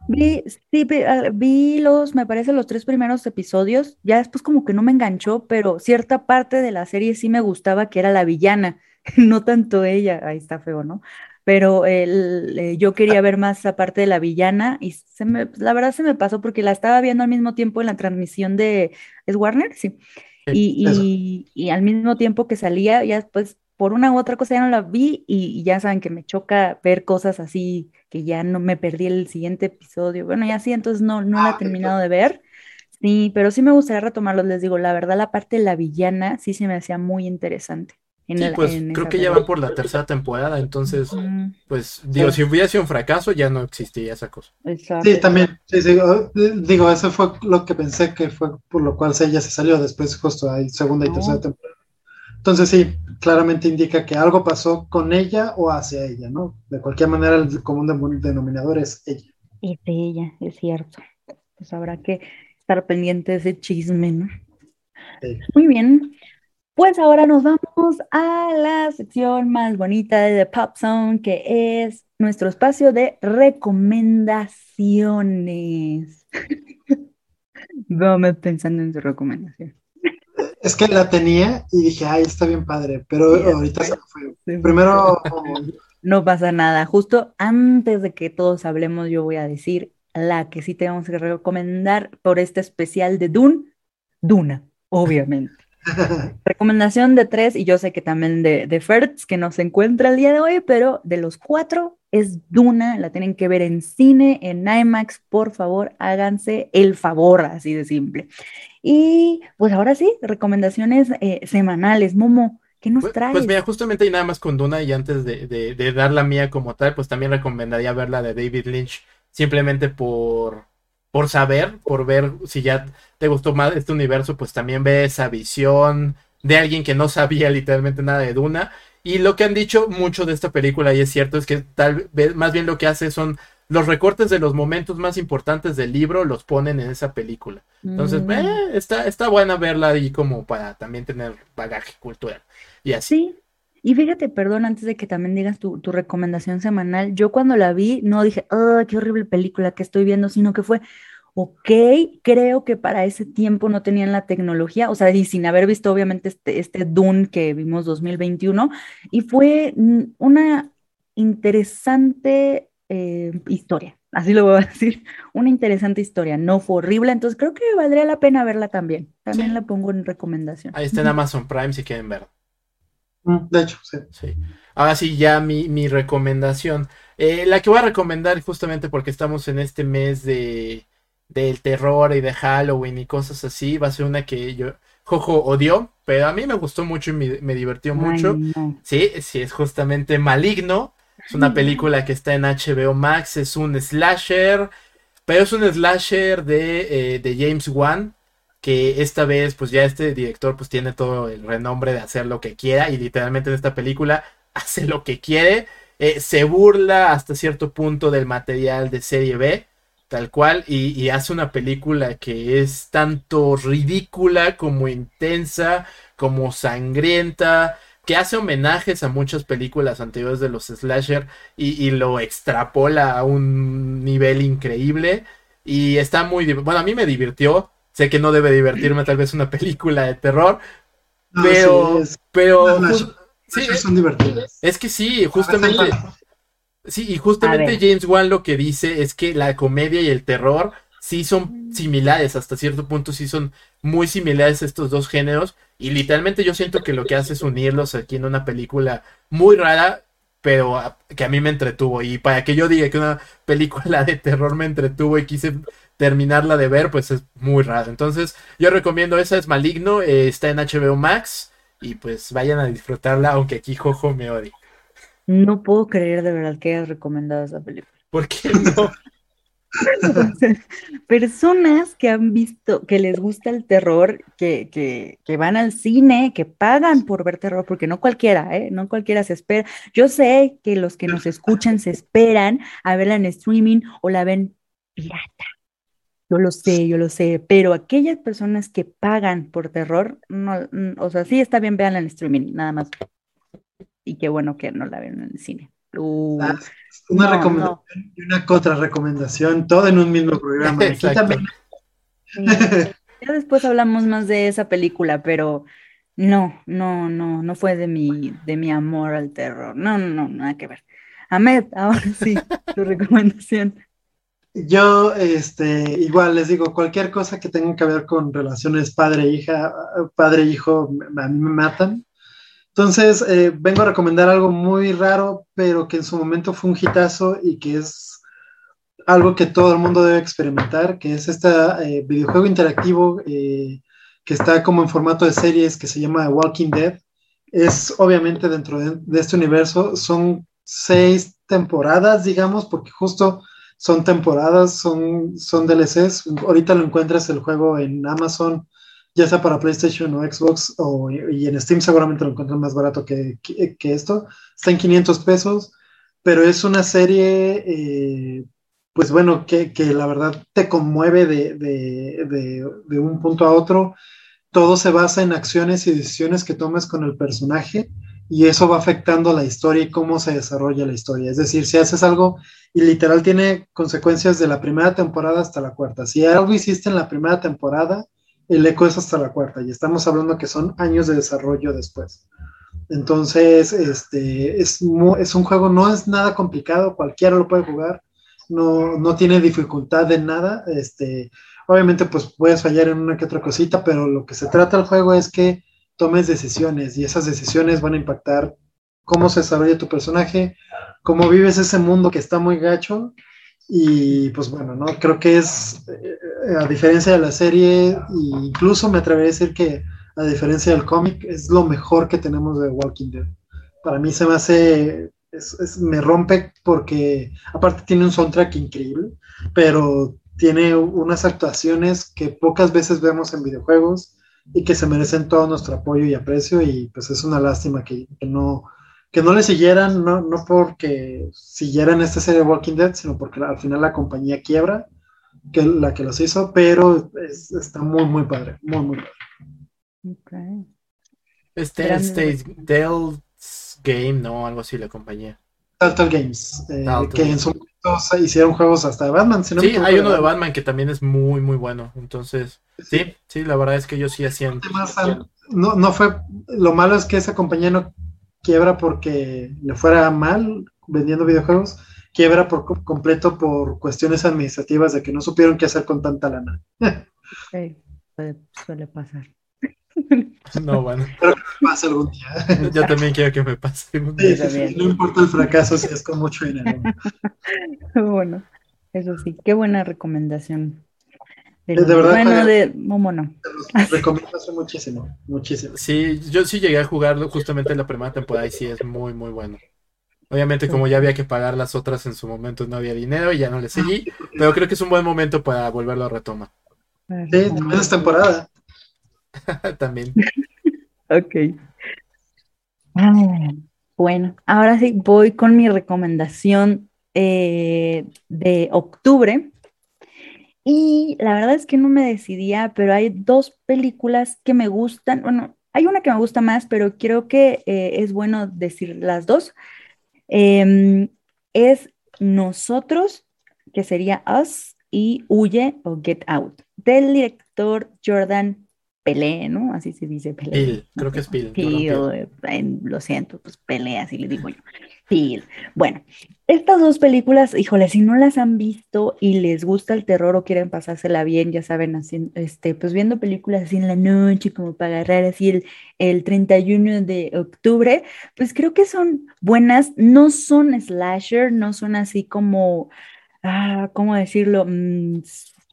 Vi, sí, ah, vi los, me parece, los tres primeros episodios. Ya después como que no me enganchó, pero cierta parte de la serie sí me gustaba, que era la villana, (laughs) no tanto ella. Ahí está feo, ¿no? Pero el, eh, yo quería ver más esa parte de la villana y se me, la verdad se me pasó porque la estaba viendo al mismo tiempo en la transmisión de, ¿es Warner? Sí. Y, y, y al mismo tiempo que salía, ya después por una u otra cosa ya no la vi y, y ya saben que me choca ver cosas así que ya no me perdí el siguiente episodio. Bueno, ya sí, entonces no, no la he Ah, terminado de ver. Sí, pero sí me gustaría retomarlos. Les digo, la verdad, la parte de la villana sí se me hacía muy interesante. En Sí, el- pues en creo que ya van por la tercera temporada, entonces, Mm, pues, digo, Sí. si hubiera sido un fracaso, ya no existiría esa cosa. exacto. Sí, también. Sí, sí, oh, digo, eso fue lo que pensé que fue por lo cual ella se salió. Después, justo hay segunda y No. tercera temporada. Entonces, sí, claramente indica que algo pasó con ella o hacia ella, ¿no? De cualquier manera, el común denominador es ella. Es de ella, es cierto. Pues habrá que estar pendiente de ese chisme, ¿no? Sí. Muy bien. Pues ahora nos vamos a la sección más bonita de The Pop Zone, que es nuestro espacio de recomendaciones. (laughs) Vamos pensando en su recomendación. Es que la tenía y dije, ay, está bien padre, pero Sí, ahorita se fue. Primero, No pasa nada. Justo antes de que todos hablemos, yo voy a decir la que sí tenemos que recomendar por este especial de Dune, Duna, obviamente. (laughs) Recomendación de tres, y yo sé que también de, de Fertz, que no se encuentra el día de hoy, pero de los cuatro es Duna, la tienen que ver en cine, en IMAX, por favor, háganse el favor, así de simple. Y pues ahora sí, recomendaciones eh, semanales. Momo, ¿qué nos Pues, traes? pues mira, justamente y nada más con Duna y antes de, de- de dar la mía como tal, pues también recomendaría ver la de David Lynch, simplemente por, por saber, por ver si ya te gustó más este universo, pues también ve esa visión de alguien que no sabía literalmente nada de Duna. Y lo que han dicho mucho de esta película, y es cierto, es que tal vez más bien lo que hace son los recortes de los momentos más importantes del libro, los ponen en esa película. Entonces, Mm. eh, está, está buena verla ahí como para también tener bagaje cultural. Y así. Sí, y fíjate, perdón, antes de que también digas tu, tu recomendación semanal, yo cuando la vi no dije, ¡ah, qué horrible película que estoy viendo! Sino que fue, ok, creo que para ese tiempo no tenían la tecnología, o sea, y sin haber visto obviamente este, este Dune que vimos 2021, y fue mm, una interesante eh, historia, así lo voy a (laughs) decir, una interesante historia, no fue horrible, entonces creo que valdría la pena verla también, también la pongo en recomendación. Ahí está en Amazon Prime si quieren ver. Mm, de hecho, sí. Sí. Ahora sí, ya mi, mi recomendación. Eh, la que voy a recomendar justamente porque estamos en este mes de del terror y de Halloween y cosas así, va a ser una que yo, Jojo odió, pero a mí me gustó mucho y me, me divirtió Ay, mucho. no. Sí, sí, es justamente Maligno. Es una película que está en HBO Max, es un slasher, pero es un slasher de, eh, de James Wan, que esta vez pues ya este director pues tiene todo el renombre de hacer lo que quiera y literalmente en esta película (laughs) hace lo que quiere, eh, se burla hasta cierto punto del material de serie B, tal cual, y, hace una película que es tanto ridícula como intensa, como sangrienta, que hace homenajes a muchas películas anteriores de los slasher y, y lo extrapola a un nivel increíble. Y está muy... Bueno, a mí me divirtió. Sé que no debe divertirme tal vez una película de terror, No, pero... sí, es- pero ju- sí, slashers son divertidas. es que sí, justamente... Sí, y justamente. James Wan lo que dice es que la comedia y el terror sí son similares, hasta cierto punto sí son muy similares estos dos géneros. Y literalmente yo siento que lo que hace es unirlos aquí en una película muy rara, pero a- que a mí me entretuvo. Y para que yo diga que una película de terror me entretuvo y quise terminarla de ver, pues es muy raro. Entonces yo recomiendo esa, es Maligno, eh, está en HBO Max. Y pues vayan a disfrutarla, aunque aquí Jojo me odie. No puedo creer de verdad que hayas recomendado esa película. ¿Por qué (laughs) no? (laughs) Personas que han visto, que les gusta el terror, que, que, que van al cine, que pagan por ver terror, porque no cualquiera, ¿eh? No cualquiera se espera. Yo sé que los que nos escuchan se esperan a verla en streaming o la ven pirata. Yo lo sé, yo lo sé, pero aquellas personas que pagan por terror, no, o sea, sí está bien, véanla en streaming, nada más. Y qué bueno que no la ven en el cine. Uh, Ah, Una no, recomendación y una contra recomendación, todo en un mismo programa. (laughs) Aquí también. Ya después hablamos más de esa película, pero no, no, no, no fue de mi, de mi amor al terror. No, no, no, nada que ver. Ahmed, ahora sí, tu recomendación. Yo, este, igual les digo, cualquier cosa que tenga que ver con relaciones padre-hija, padre-hijo, a mí me matan. Entonces, eh, vengo a recomendar algo muy raro, pero que en su momento fue un hitazo y que es algo que todo el mundo debe experimentar, que es este videojuego interactivo eh, que está como en formato de series que se llama Walking Dead, es obviamente dentro de, de este universo, son seis temporadas, digamos, porque justo son temporadas, son, son DLCs. Ahorita lo encuentras el juego en Amazon, ya sea para PlayStation o Xbox, o, y en Steam seguramente lo encuentran más barato que, que, esto. Está en 500 pesos, pero es una serie, eh, pues bueno, que, que, la verdad te conmueve de, de, de, de un punto a otro. Todo se basa en acciones y decisiones que tomes con el personaje y eso va afectando la historia y cómo se desarrolla la historia. Es decir, si haces algo y literal tiene consecuencias de la primera temporada hasta la cuarta. Si algo hiciste en la primera temporada, el eco es hasta la cuarta y estamos hablando que son años de desarrollo después. Entonces, este, es, es un juego, no es nada complicado, cualquiera lo puede jugar, no, no tiene dificultad de nada. Este, obviamente, pues puedes fallar en una que otra cosita, pero lo que se trata el juego es que tomes decisiones y esas decisiones van a impactar cómo se desarrolla tu personaje, cómo vives ese mundo que está muy gacho y pues bueno, ¿no? Creo que es, eh, a diferencia de la serie, incluso me atrevería a decir que a diferencia del cómic, es lo mejor que tenemos de Walking Dead. Para mí se me hace, es, me rompe porque aparte tiene un soundtrack increíble, pero tiene unas actuaciones que pocas veces vemos en videojuegos y que se merecen todo nuestro apoyo y aprecio y pues es una lástima que, que no que no le siguieran, no, no porque siguieran esta serie de Walking Dead, sino porque al final la compañía quiebra, que la que los hizo, pero es, está muy, muy padre, muy, muy padre. Okay. Este, este Dell's Game, ¿no? Algo así la compañía. Telltale Games, eh, que en su momento hicieron juegos hasta de Batman. Si no sí, hay uno de Batman. Batman que también es muy, muy bueno. Entonces, sí, sí, la verdad es que ellos sí hacían. No, no fue. Lo malo es que esa compañía no quiebra porque le fuera mal vendiendo videojuegos, quiebra por completo por cuestiones administrativas de que no supieron qué hacer con tanta lana. sí, puede, suele pasar. (laughs) No, bueno. Espero que me pase algún día. (laughs) Yo también quiero que me pase algún día. Sí, sí, sí, no importa el fracaso si es con mucho dinero. (laughs) Bueno, eso sí, qué buena recomendación. De, de verdad. Bueno, de Momono. Recomiendo muchísimo, muchísimo. Sí, yo sí llegué a jugarlo justamente en la primera temporada y sí es muy, muy bueno. Obviamente, como ya había que pagar las otras en su momento, no había dinero y ya no le seguí, pero creo que es un buen momento para volverlo a retomar. Sí, (laughs) también es temporada. también. ok. Ah, bueno, ahora sí voy con mi recomendación eh, de octubre. Y la verdad es que no me decidía, pero hay dos películas que me gustan. Bueno, hay una que me gusta más, pero creo que eh, es bueno decir las dos. Eh, es Nosotros, que sería Us, y Huye o Get Out, del director Jordan Pelé, ¿no? Así se dice Pelé. Pil, creo que es Pil. Pil, eh, lo siento, pues Pelé, así le digo yo. Pil. Bueno, estas dos películas, híjole, si no las han visto y les gusta el terror o quieren pasársela bien, ya saben, así, este, pues viendo películas así en la noche, como para agarrar así el, el 31 de octubre, pues creo que son buenas, no son slasher, no son así como, ah, ¿cómo decirlo? Mm,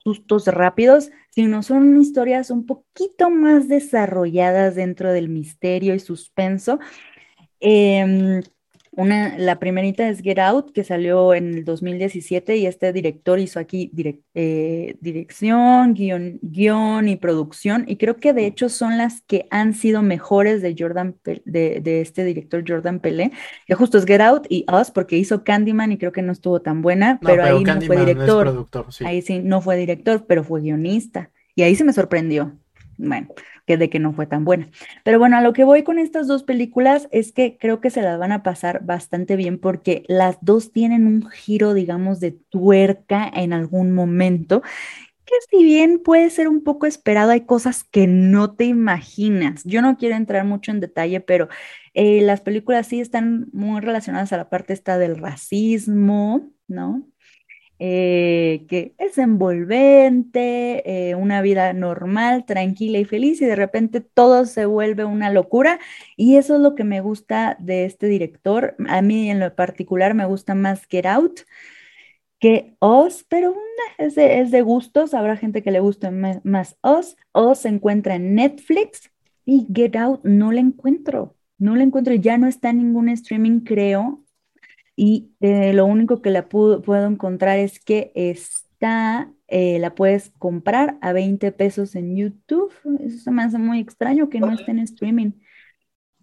sustos rápidos, sino son historias un poquito más desarrolladas dentro del misterio y suspenso. Eh, una, la primerita es Get Out, que salió en el 2017 y este director hizo aquí direct, eh, dirección, guion, guion, y producción y creo que de hecho son las que han sido mejores de Jordan, de, de este director Jordan Pelé, que justo es Get Out y Us porque hizo Candyman y creo que no estuvo tan buena, no, pero, pero, ahí Candyman no fue director, no productor, sí. ahí sí no fue director, pero fue guionista y ahí se me sorprendió. Bueno, de que no fue tan buena. Pero bueno, a lo que voy con estas dos películas es que creo que se las van a pasar bastante bien porque las dos tienen un giro, digamos, de tuerca en algún momento que si bien puede ser un poco esperado, hay cosas que no te imaginas. Yo no quiero entrar mucho en detalle, pero eh, las películas sí están muy relacionadas a la parte esta del racismo, ¿no? Eh, que es envolvente, eh, una vida normal, tranquila y feliz, y de repente todo se vuelve una locura. Y eso es lo que me gusta de este director. A mí en lo particular me gusta más Get Out que Oz, pero es de, es de gustos. Habrá gente que le guste más Oz. Oz se encuentra en Netflix y Get Out no la encuentro. no la encuentro, ya no está en ningún streaming, creo. Y eh, lo único que la puedo, puedo encontrar es que está, eh, la puedes comprar a 20 pesos en YouTube. Eso se me hace muy extraño que no esté en streaming.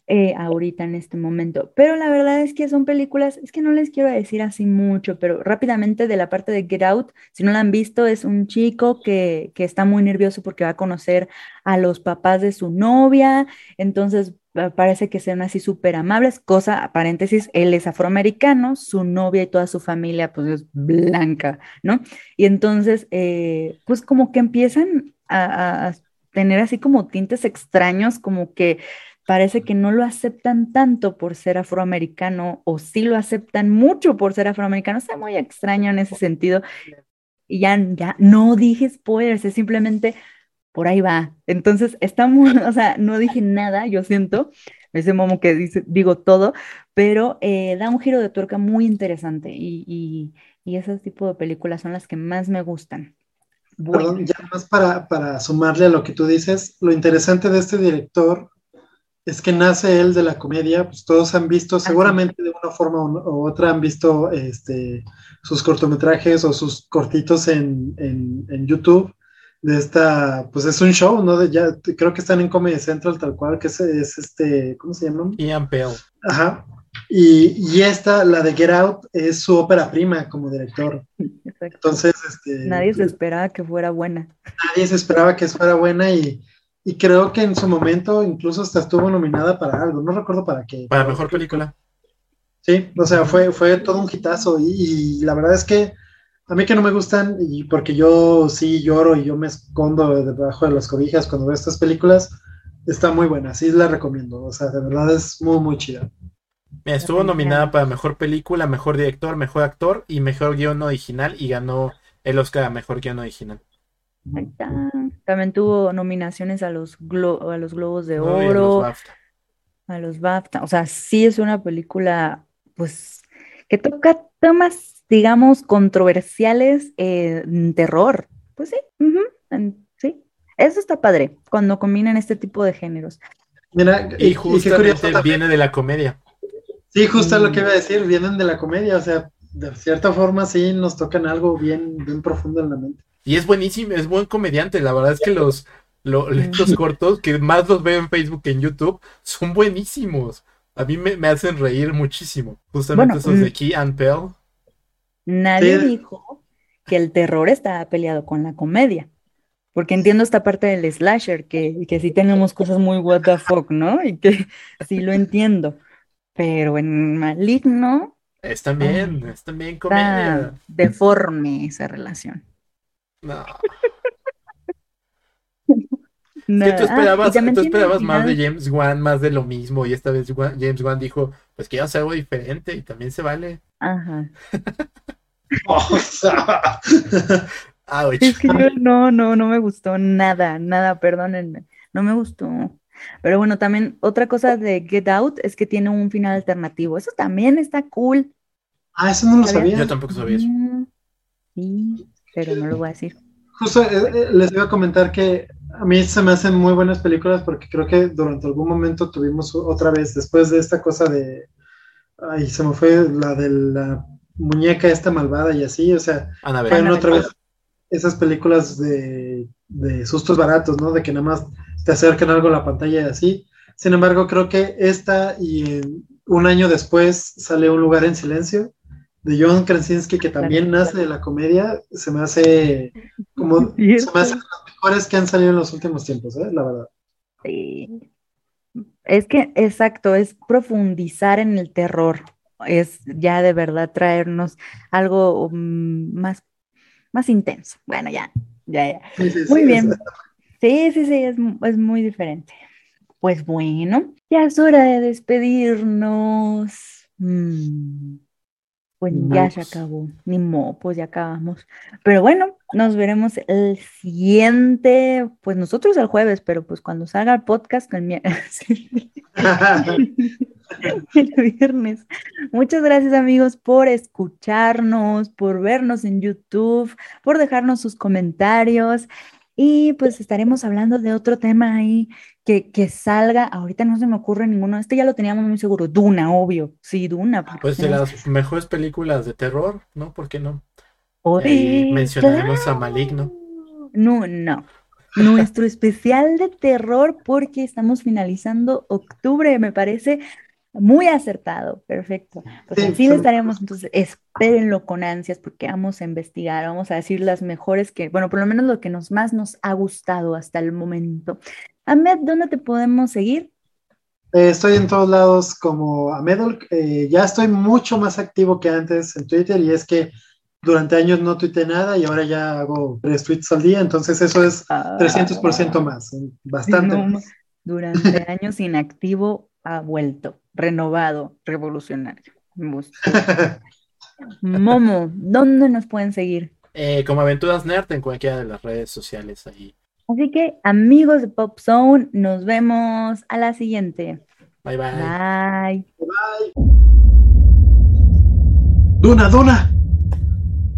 eh, ahorita en este momento. Pero la verdad es que son películas, es que no les quiero decir así mucho, pero rápidamente de la parte de Get Out, si no la han visto, es un chico que, que está muy nervioso porque va a conocer a los papás de su novia, entonces parece que sean así súper amables, cosa, paréntesis, él es afroamericano, su novia y toda su familia pues es blanca, ¿no? Y entonces, eh, pues como que empiezan a, a- tener así como tintes extraños, como que parece que no lo aceptan tanto por ser afroamericano o sí lo aceptan mucho por ser afroamericano. Está muy extraño en ese sentido. Y ya, ya no dije spoilers, es simplemente por ahí va. Entonces, está muy, (laughs) o sea, no dije nada, yo siento, ese momo que dice, digo todo, pero eh, da un giro de tuerca muy interesante y, y, y ese tipo de películas son las que más me gustan. Bueno, Perdón, ya más para, para sumarle a lo que tú dices, lo interesante de este director es que nace él de la comedia, pues todos han visto, seguramente de una forma u otra han visto este, sus cortometrajes o sus cortitos en, en, en YouTube de esta, pues es un show, ¿no? De ya, creo que están en Comedy Central tal cual, que es, es este, ¿cómo se llama? Ian Pell. Ajá. Y, y esta, la de Get Out, es su ópera prima como director. exacto. Entonces, este, Nadie se esperaba que fuera buena. nadie se esperaba que fuera buena y, y creo que en su momento incluso hasta estuvo nominada para algo, no recuerdo para qué. Para mejor película. Sí, o sea, fue, fue todo un hitazo y, y la verdad es que a mí que no me gustan y porque yo sí lloro y yo me escondo debajo de las cobijas cuando veo estas películas, está muy buena, sí la recomiendo, o sea, de verdad es muy, muy chida. Mira, estuvo nominada para mejor película, mejor director, mejor actor y mejor guion original y ganó el Oscar a mejor guion original. Ahí está. También tuvo nominaciones a los, glo- a los Globos de ¿no? Y a los Oro, BAFTA. a los BAFTA. O sea, sí es una película, pues, que toca temas, digamos, controversiales eh, en terror. Pues sí, en- sí. Eso está padre cuando combinan este tipo de géneros. Mira, Y qué curioso justamente también. viene de la comedia. Sí, justo lo que Mm. iba a decir, vienen de la comedia, o sea, de cierta forma sí nos tocan algo bien, bien profundo en la mente. Y es buenísimo, es buen comediante. La verdad es que los, lo- estos cortos, que más los veo en Facebook que en YouTube, son buenísimos. A mí me, me hacen reír muchísimo. Justamente Bueno, esos de mm. Key and Pell. Nadie Sí. dijo que el terror estaba peleado con la comedia. Porque entiendo esta parte del slasher, que, que sí tenemos cosas muy what the fuck, ¿no? Y que sí lo entiendo. Pero en Maligno Es también, es también comedia. deforme esa relación. No. (laughs) No, ¿Qué tú ah, esperabas, también tú esperabas más de James Wan, más de lo mismo? Y esta vez James Wan dijo, pues quiero hacer algo diferente y también se vale. Ajá. (laughs) O (laughs) sea, Ouch. Es que yo no, no, no me gustó nada, nada, perdónenme, no me gustó. Pero bueno, también otra cosa de Get Out es que tiene un final alternativo. Eso también está cool. ah, eso no lo sabía. Yo tampoco sabía eso. Mm, Sí, pero no lo voy a decir. Justo eh, eh, les iba a comentar que a mí se me hacen muy buenas películas porque creo que durante algún momento tuvimos otra vez, después de esta cosa de, ay, se me fue la de la muñeca esta malvada y así, o sea, fueron otra vez esas películas de, de sustos baratos, ¿no? De que nada más te acercan algo a la pantalla y así. Sin embargo, creo que esta y en- un año después sale Un lugar en silencio de John Krasinski, que también nace de la comedia, se me hace como, (laughs) se me hace las mejores que han salido en los últimos tiempos, ¿eh? La verdad. Sí. Es que, exacto, es profundizar en el terror. Es ya de verdad traernos algo mm, más, más intenso. Bueno, ya, ya, ya. Sí, sí, Muy sí, bien. Sí, sí, sí, es, es muy diferente. Pues bueno, ya es hora de despedirnos. Mm, Pues ya se acabó. Ni modo, pues ya acabamos. Pero bueno, nos veremos el siguiente, pues nosotros el jueves, pero pues cuando salga el podcast el, mi- (laughs) (laughs) el viernes. Muchas gracias amigos por escucharnos, por vernos en YouTube, por dejarnos sus comentarios. Y pues estaremos hablando de otro tema ahí que, que salga. Ahorita no se me ocurre ninguno. Este ya lo teníamos muy seguro. Duna, obvio. Sí, Duna. Pues de tenemos- las mejores películas de terror, ¿no? ¿Por qué no? Ahí mencionaremos a. Maligno. No, no. Nuestro especial de terror porque estamos finalizando octubre, me parece muy acertado. Perfecto. Pues Sí, así son- estaremos, entonces espérenlo con ansias porque vamos a investigar, vamos a decir las mejores que, bueno, por lo menos lo que nos más nos ha gustado hasta el momento. Ahmed, ¿dónde te podemos seguir? Eh, estoy en todos lados como Amedol. Eh, ya estoy mucho más activo que antes en Twitter y es que durante años no tuiteé nada y ahora ya hago tres tweets al día, entonces eso es 300% más, eh, bastante Ah. No, más. Durante años inactivo ha vuelto, renovado, revolucionario. (laughs) Momo, ¿dónde nos pueden seguir? Eh, como Aventuras Nerd en cualquiera de las redes sociales ahí. Así que, amigos de Pop Zone, nos vemos a la siguiente. Bye bye. Bye. Duna, Duna.